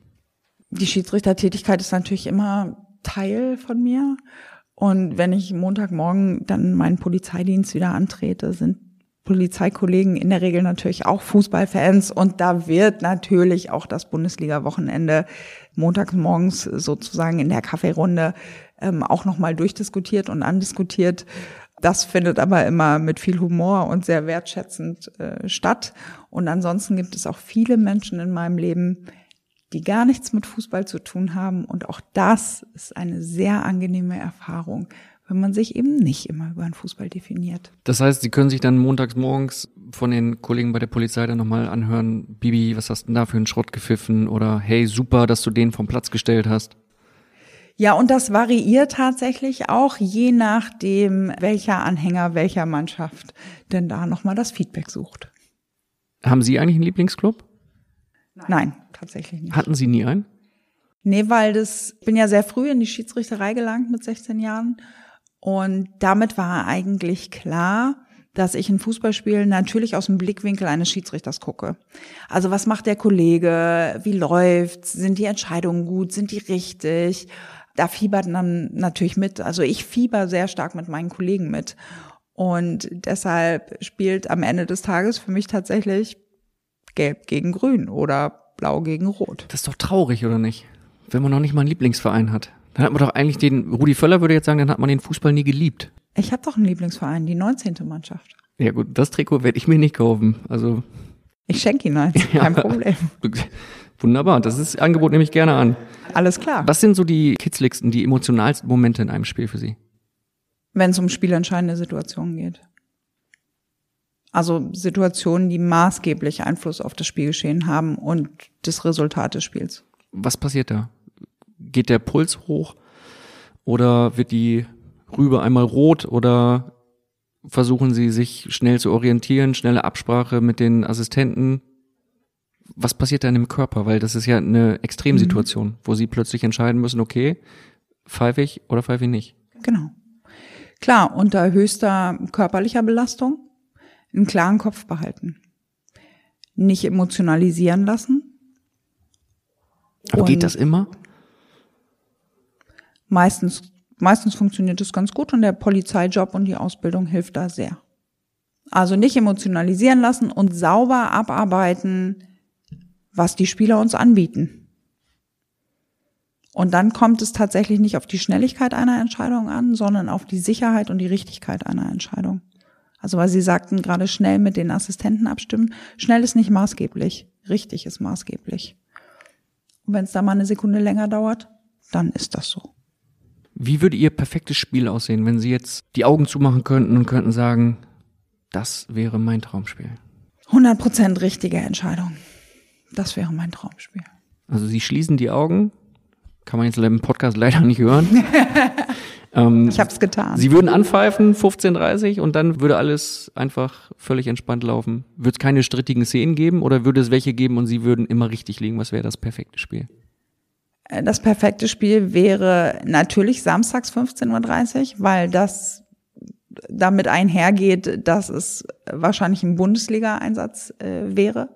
B: Die Schiedsrichtertätigkeit ist natürlich immer Teil von mir. Und wenn ich Montagmorgen dann meinen Polizeidienst wieder antrete, sind Polizeikollegen in der Regel natürlich auch Fußballfans und da wird natürlich auch das Bundesliga-Wochenende montagsmorgens sozusagen in der Kaffeerunde ähm, auch nochmal durchdiskutiert und andiskutiert. Das findet aber immer mit viel Humor und sehr wertschätzend äh, statt. Und ansonsten gibt es auch viele Menschen in meinem Leben, die gar nichts mit Fußball zu tun haben. Und auch das ist eine sehr angenehme Erfahrung, wenn man sich eben nicht immer über den Fußball definiert.
A: Das heißt, Sie können sich dann montags morgens von den Kollegen bei der Polizei dann nochmal anhören, Bibi, was hast du denn da für einen Schrott gepfiffen? Oder hey, super, dass du den vom Platz gestellt hast.
B: Ja, und das variiert tatsächlich auch je nachdem, welcher Anhänger welcher Mannschaft denn da nochmal das Feedback sucht.
A: Haben Sie eigentlich einen Lieblingsclub?
B: Nein, tatsächlich nicht.
A: Hatten Sie nie einen?
B: Nee, weil das, ich bin ja sehr früh in die Schiedsrichterei gelangt mit 16 Jahren und damit war eigentlich klar, dass ich ein Fußballspiel natürlich aus dem Blickwinkel eines Schiedsrichters gucke. Also was macht der Kollege? Wie läuft's? Sind die Entscheidungen gut? Sind die richtig? Da fiebert man natürlich mit. Also ich fieber sehr stark mit meinen Kollegen mit. Und deshalb spielt am Ende des Tages für mich tatsächlich Gelb gegen Grün oder Blau gegen Rot.
A: Das ist doch traurig, oder nicht? Wenn man noch nicht mal einen Lieblingsverein hat. Dann hat man doch eigentlich den, Rudi Völler würde jetzt sagen, dann hat man den Fußball nie geliebt.
B: Ich habe doch einen Lieblingsverein, die 19. Mannschaft.
A: Ja gut, das Trikot werde ich mir nicht kaufen. Also
B: ich schenke ihn eins, kein ja, Problem.
A: Wunderbar, das ist Angebot nehme ich gerne an.
B: Alles klar.
A: Was sind so die kitzligsten, die emotionalsten Momente in einem Spiel für Sie?
B: Wenn es um spielentscheidende Situationen geht. Also Situationen, die maßgeblich Einfluss auf das Spielgeschehen haben und das Resultat des Spiels.
A: Was passiert da? Geht der Puls hoch oder wird die Rübe einmal rot oder versuchen sie sich schnell zu orientieren, schnelle Absprache mit den Assistenten? Was passiert da in dem Körper? Weil das ist ja eine Extremsituation, mhm. wo sie plötzlich entscheiden müssen, okay, pfeife ich oder pfeife ich nicht.
B: Genau. Klar, unter höchster körperlicher Belastung einen klaren Kopf behalten. Nicht emotionalisieren lassen.
A: Aber geht das immer?
B: Meistens, meistens funktioniert es ganz gut und der Polizeijob und die Ausbildung hilft da sehr. Also nicht emotionalisieren lassen und sauber abarbeiten, was die Spieler uns anbieten. Und dann kommt es tatsächlich nicht auf die Schnelligkeit einer Entscheidung an, sondern auf die Sicherheit und die Richtigkeit einer Entscheidung. Also weil Sie sagten gerade schnell mit den Assistenten abstimmen. Schnell ist nicht maßgeblich. Richtig ist maßgeblich. Und wenn es da mal eine Sekunde länger dauert, dann ist das so.
A: Wie würde Ihr perfektes Spiel aussehen, wenn Sie jetzt die Augen zumachen könnten und könnten sagen, das wäre mein Traumspiel?
B: 100% richtige Entscheidung. Das wäre mein Traumspiel.
A: Also Sie schließen die Augen, kann man jetzt im Podcast leider nicht hören. ähm,
B: Ich hab's getan.
A: Sie würden anpfeifen, 15.30 und dann würde alles einfach völlig entspannt laufen. Würde es keine strittigen Szenen geben oder würde es welche geben und Sie würden immer richtig liegen? Was wäre das perfekte Spiel?
B: Äh, Das perfekte Spiel wäre natürlich samstags 15.30 Uhr, weil das damit einhergeht, dass es wahrscheinlich ein Bundesliga-Einsatz äh, wäre.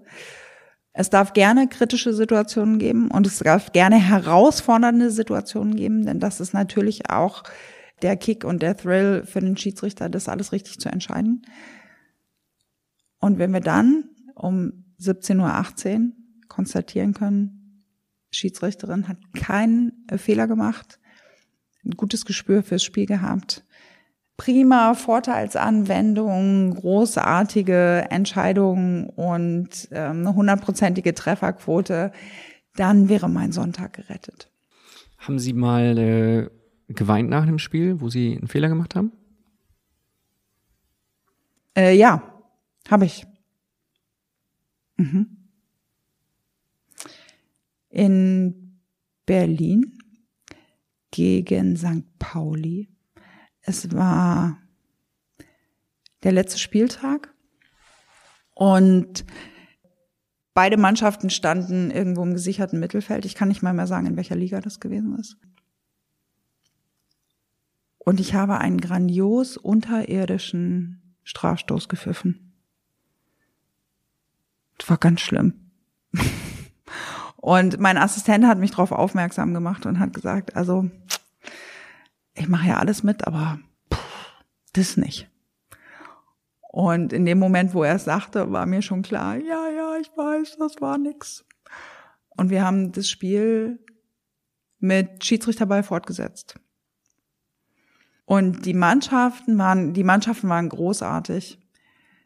B: Es darf gerne kritische Situationen geben und es darf gerne herausfordernde Situationen geben, denn das ist natürlich auch der Kick und der Thrill für den Schiedsrichter, das alles richtig zu entscheiden. Und wenn wir dann um 17.18 Uhr konstatieren können, Schiedsrichterin hat keinen äh, Fehler gemacht, ein gutes Gespür fürs Spiel gehabt, prima Vorteilsanwendung, großartige Entscheidungen und ähm, eine hundertprozentige Trefferquote, dann wäre mein Sonntag gerettet.
A: Haben Sie mal äh, geweint nach dem Spiel, wo Sie einen Fehler gemacht haben?
B: Äh, ja, habe ich. Mhm. In Berlin gegen St. Pauli. Es war der letzte Spieltag und beide Mannschaften standen irgendwo im gesicherten Mittelfeld. Ich kann nicht mal mehr sagen, in welcher Liga das gewesen ist. Und ich habe einen grandios unterirdischen Strafstoß gepfiffen. Das war ganz schlimm. Und mein Assistent hat mich darauf aufmerksam gemacht und hat gesagt, also ich mache ja alles mit, aber pff, das nicht. Und in dem Moment, wo er es sagte, war mir schon klar, ja, ja, ich weiß, das war nix. Und wir haben das Spiel mit Schiedsrichterball fortgesetzt. Und die Mannschaften waren, die Mannschaften waren großartig.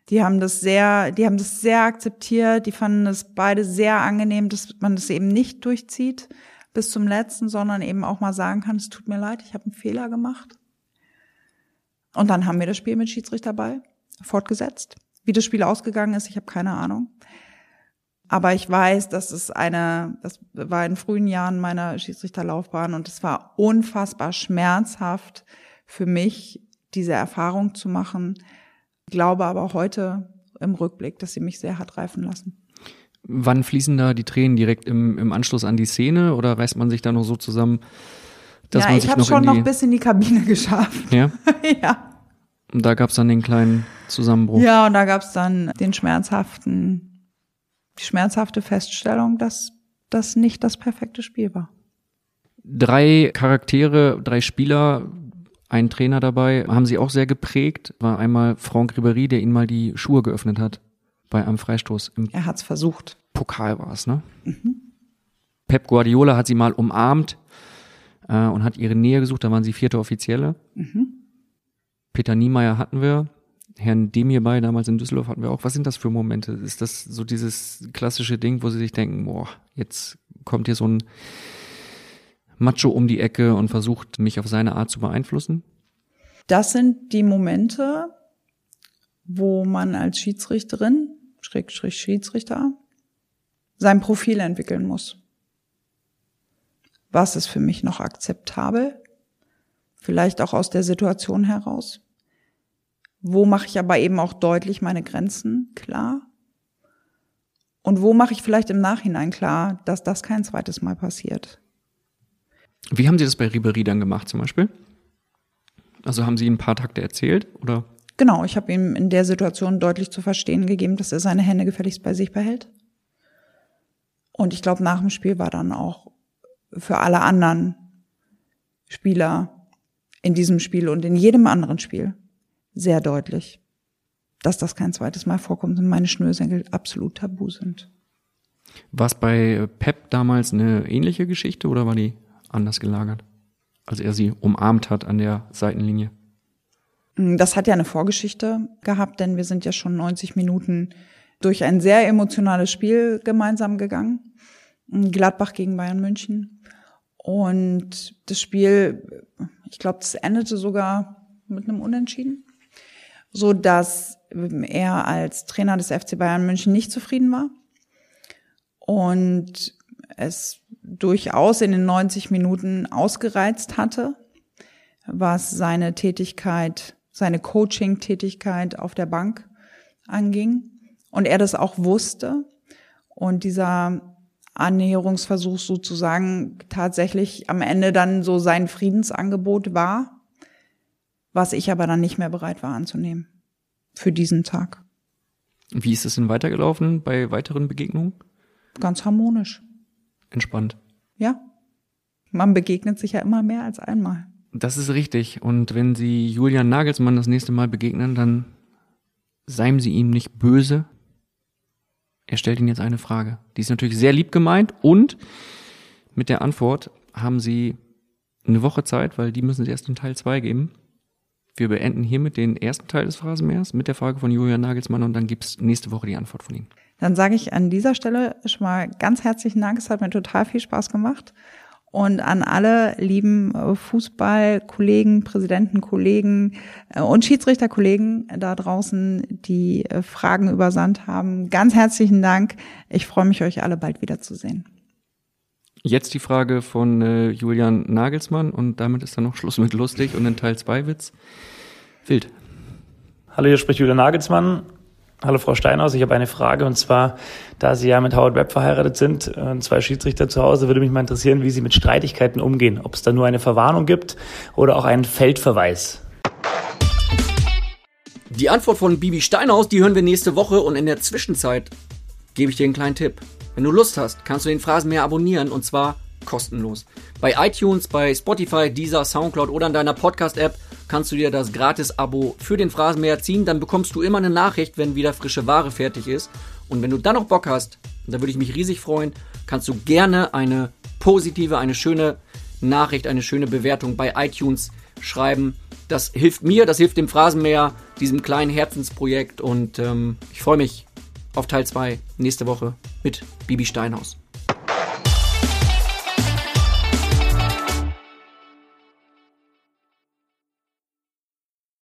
B: Die haben das sehr, die haben das sehr akzeptiert. Die fanden es beide sehr angenehm, dass man das eben nicht durchzieht bis zum letzten, sondern eben auch mal sagen kann, es tut mir leid, ich habe einen Fehler gemacht. Und dann haben wir das Spiel mit Schiedsrichterball fortgesetzt. Wie das Spiel ausgegangen ist, ich habe keine Ahnung. Aber ich weiß, dass es eine, das war in frühen Jahren meiner Schiedsrichterlaufbahn und es war unfassbar schmerzhaft für mich, diese Erfahrung zu machen. Ich glaube aber heute im Rückblick, dass sie mich sehr hat reifen lassen.
A: Wann fließen da die Tränen direkt im, im Anschluss an die Szene oder reißt man sich da noch so zusammen, dass
B: ja,
A: man
B: ich
A: sich
B: habe
A: noch
B: schon
A: in
B: noch
A: die,
B: bis in die Kabine geschafft.
A: Ja?
B: ja.
A: Und da gab's dann den kleinen Zusammenbruch.
B: Ja, und da gab's dann den schmerzhaften, die schmerzhafte Feststellung, dass das nicht das perfekte Spiel war.
A: Drei Charaktere, drei Spieler, ein Trainer dabei, haben sie auch sehr geprägt. War einmal Franck Ribéry, der ihnen mal die Schuhe geöffnet hat bei einem Freistoß. Im
B: Er hat's versucht.
A: Pokal war es, ne? Pep Guardiola hat sie mal umarmt äh, und hat ihre Nähe gesucht. Da waren sie vierte Offizielle.
B: Mhm.
A: Peter Niemeyer hatten wir. Herrn Demir bei, damals in Düsseldorf hatten wir auch. Was sind das für Momente? Ist das so dieses klassische Ding, wo sie sich denken, boah, jetzt kommt hier so ein Macho um die Ecke und versucht, mich auf seine Art zu beeinflussen?
B: Das sind die Momente, wo man als Schiedsrichterin, Schrägstrich Schiedsrichter, sein Profil entwickeln muss. Was ist für mich noch akzeptabel? Vielleicht auch aus der Situation heraus. Wo mache ich aber eben auch deutlich meine Grenzen klar? Und wo mache ich vielleicht im Nachhinein klar, dass das kein zweites Mal passiert?
A: Wie haben Sie das bei Ribery dann gemacht zum Beispiel? Also haben Sie ein paar Takte erzählt oder?
B: Genau, ich habe ihm in der Situation deutlich zu verstehen gegeben, dass er seine Hände gefälligst bei sich behält. Und ich glaube, nach dem Spiel war dann auch für alle anderen Spieler in diesem Spiel und in jedem anderen Spiel sehr deutlich, dass das kein zweites Mal vorkommt und meine Schnürsenkel absolut tabu sind.
A: War es bei Pep damals eine ähnliche Geschichte oder war die anders gelagert, als er sie umarmt hat an der Seitenlinie?
B: Das hat ja eine Vorgeschichte gehabt, denn wir sind ja schon 90 Minuten durch ein sehr emotionales Spiel gemeinsam gegangen. Gladbach gegen Bayern München. Und das Spiel, ich glaube, das endete sogar mit einem Unentschieden, so dass er als Trainer des FC Bayern München nicht zufrieden war und es durchaus in den 90 Minuten ausgereizt hatte, was seine Tätigkeit, seine Coaching-Tätigkeit auf der Bank anging. Und er das auch wusste. Und dieser Annäherungsversuch sozusagen tatsächlich am Ende dann so sein Friedensangebot war, was ich aber dann nicht mehr bereit war anzunehmen für diesen Tag.
A: Wie ist es denn weitergelaufen bei weiteren Begegnungen?
B: Ganz harmonisch.
A: Entspannt.
B: Ja. Man begegnet sich ja immer mehr als einmal.
A: Das ist richtig. Und wenn Sie Julian Nagelsmann das nächste Mal begegnen, dann seien Sie ihm nicht böse. Er stellt Ihnen jetzt eine Frage. Die ist natürlich sehr lieb gemeint und mit der Antwort haben Sie eine Woche Zeit, weil die müssen Sie erst in Teil 2 geben. Wir beenden hiermit den ersten Teil des Phrasenmeers mit der Frage von Julian Nagelsmann und dann gibt's nächste Woche die Antwort von Ihnen.
B: Dann sage ich an dieser Stelle schon mal ganz herzlichen Dank. Es hat mir total viel Spaß gemacht. Und an alle lieben äh, Fußballkollegen, Präsidentenkollegen äh, und Schiedsrichterkollegen da draußen, die äh, Fragen übersandt haben, ganz herzlichen Dank. Ich freue mich, euch alle bald wiederzusehen.
A: Jetzt die Frage von äh, Julian Nagelsmann und damit ist dann noch Schluss mit lustig und in Teil 2 Witz. Wild.
P: Hallo, hier spricht Julian Nagelsmann. Hallo Frau Steinhaus, ich habe eine Frage und zwar, da Sie ja mit Howard Webb verheiratet sind, äh, zwei Schiedsrichter zu Hause, würde mich mal interessieren, wie Sie mit Streitigkeiten umgehen. Ob es da nur eine Verwarnung gibt oder auch einen Feldverweis.
Q: Die Antwort von Bibi Steinhaus, die hören wir nächste Woche und in der Zwischenzeit gebe ich dir einen kleinen Tipp. Wenn du Lust hast, kannst du den Phrasenmäher abonnieren und zwar kostenlos. Bei iTunes, bei Spotify, Deezer, Soundcloud oder in deiner Podcast-App kannst du dir das Gratis-Abo für den Phrasenmäher ziehen. Dann bekommst du immer eine Nachricht, wenn wieder frische Ware fertig ist. Und wenn du dann noch Bock hast, da würde ich mich riesig freuen, kannst du gerne eine positive, eine schöne Nachricht, eine schöne Bewertung bei iTunes schreiben. Das hilft mir, das hilft dem Phrasenmäher, diesem kleinen Herzensprojekt. Und ähm, ich freue mich auf Teil 2 nächste Woche mit Bibi Steinhaus.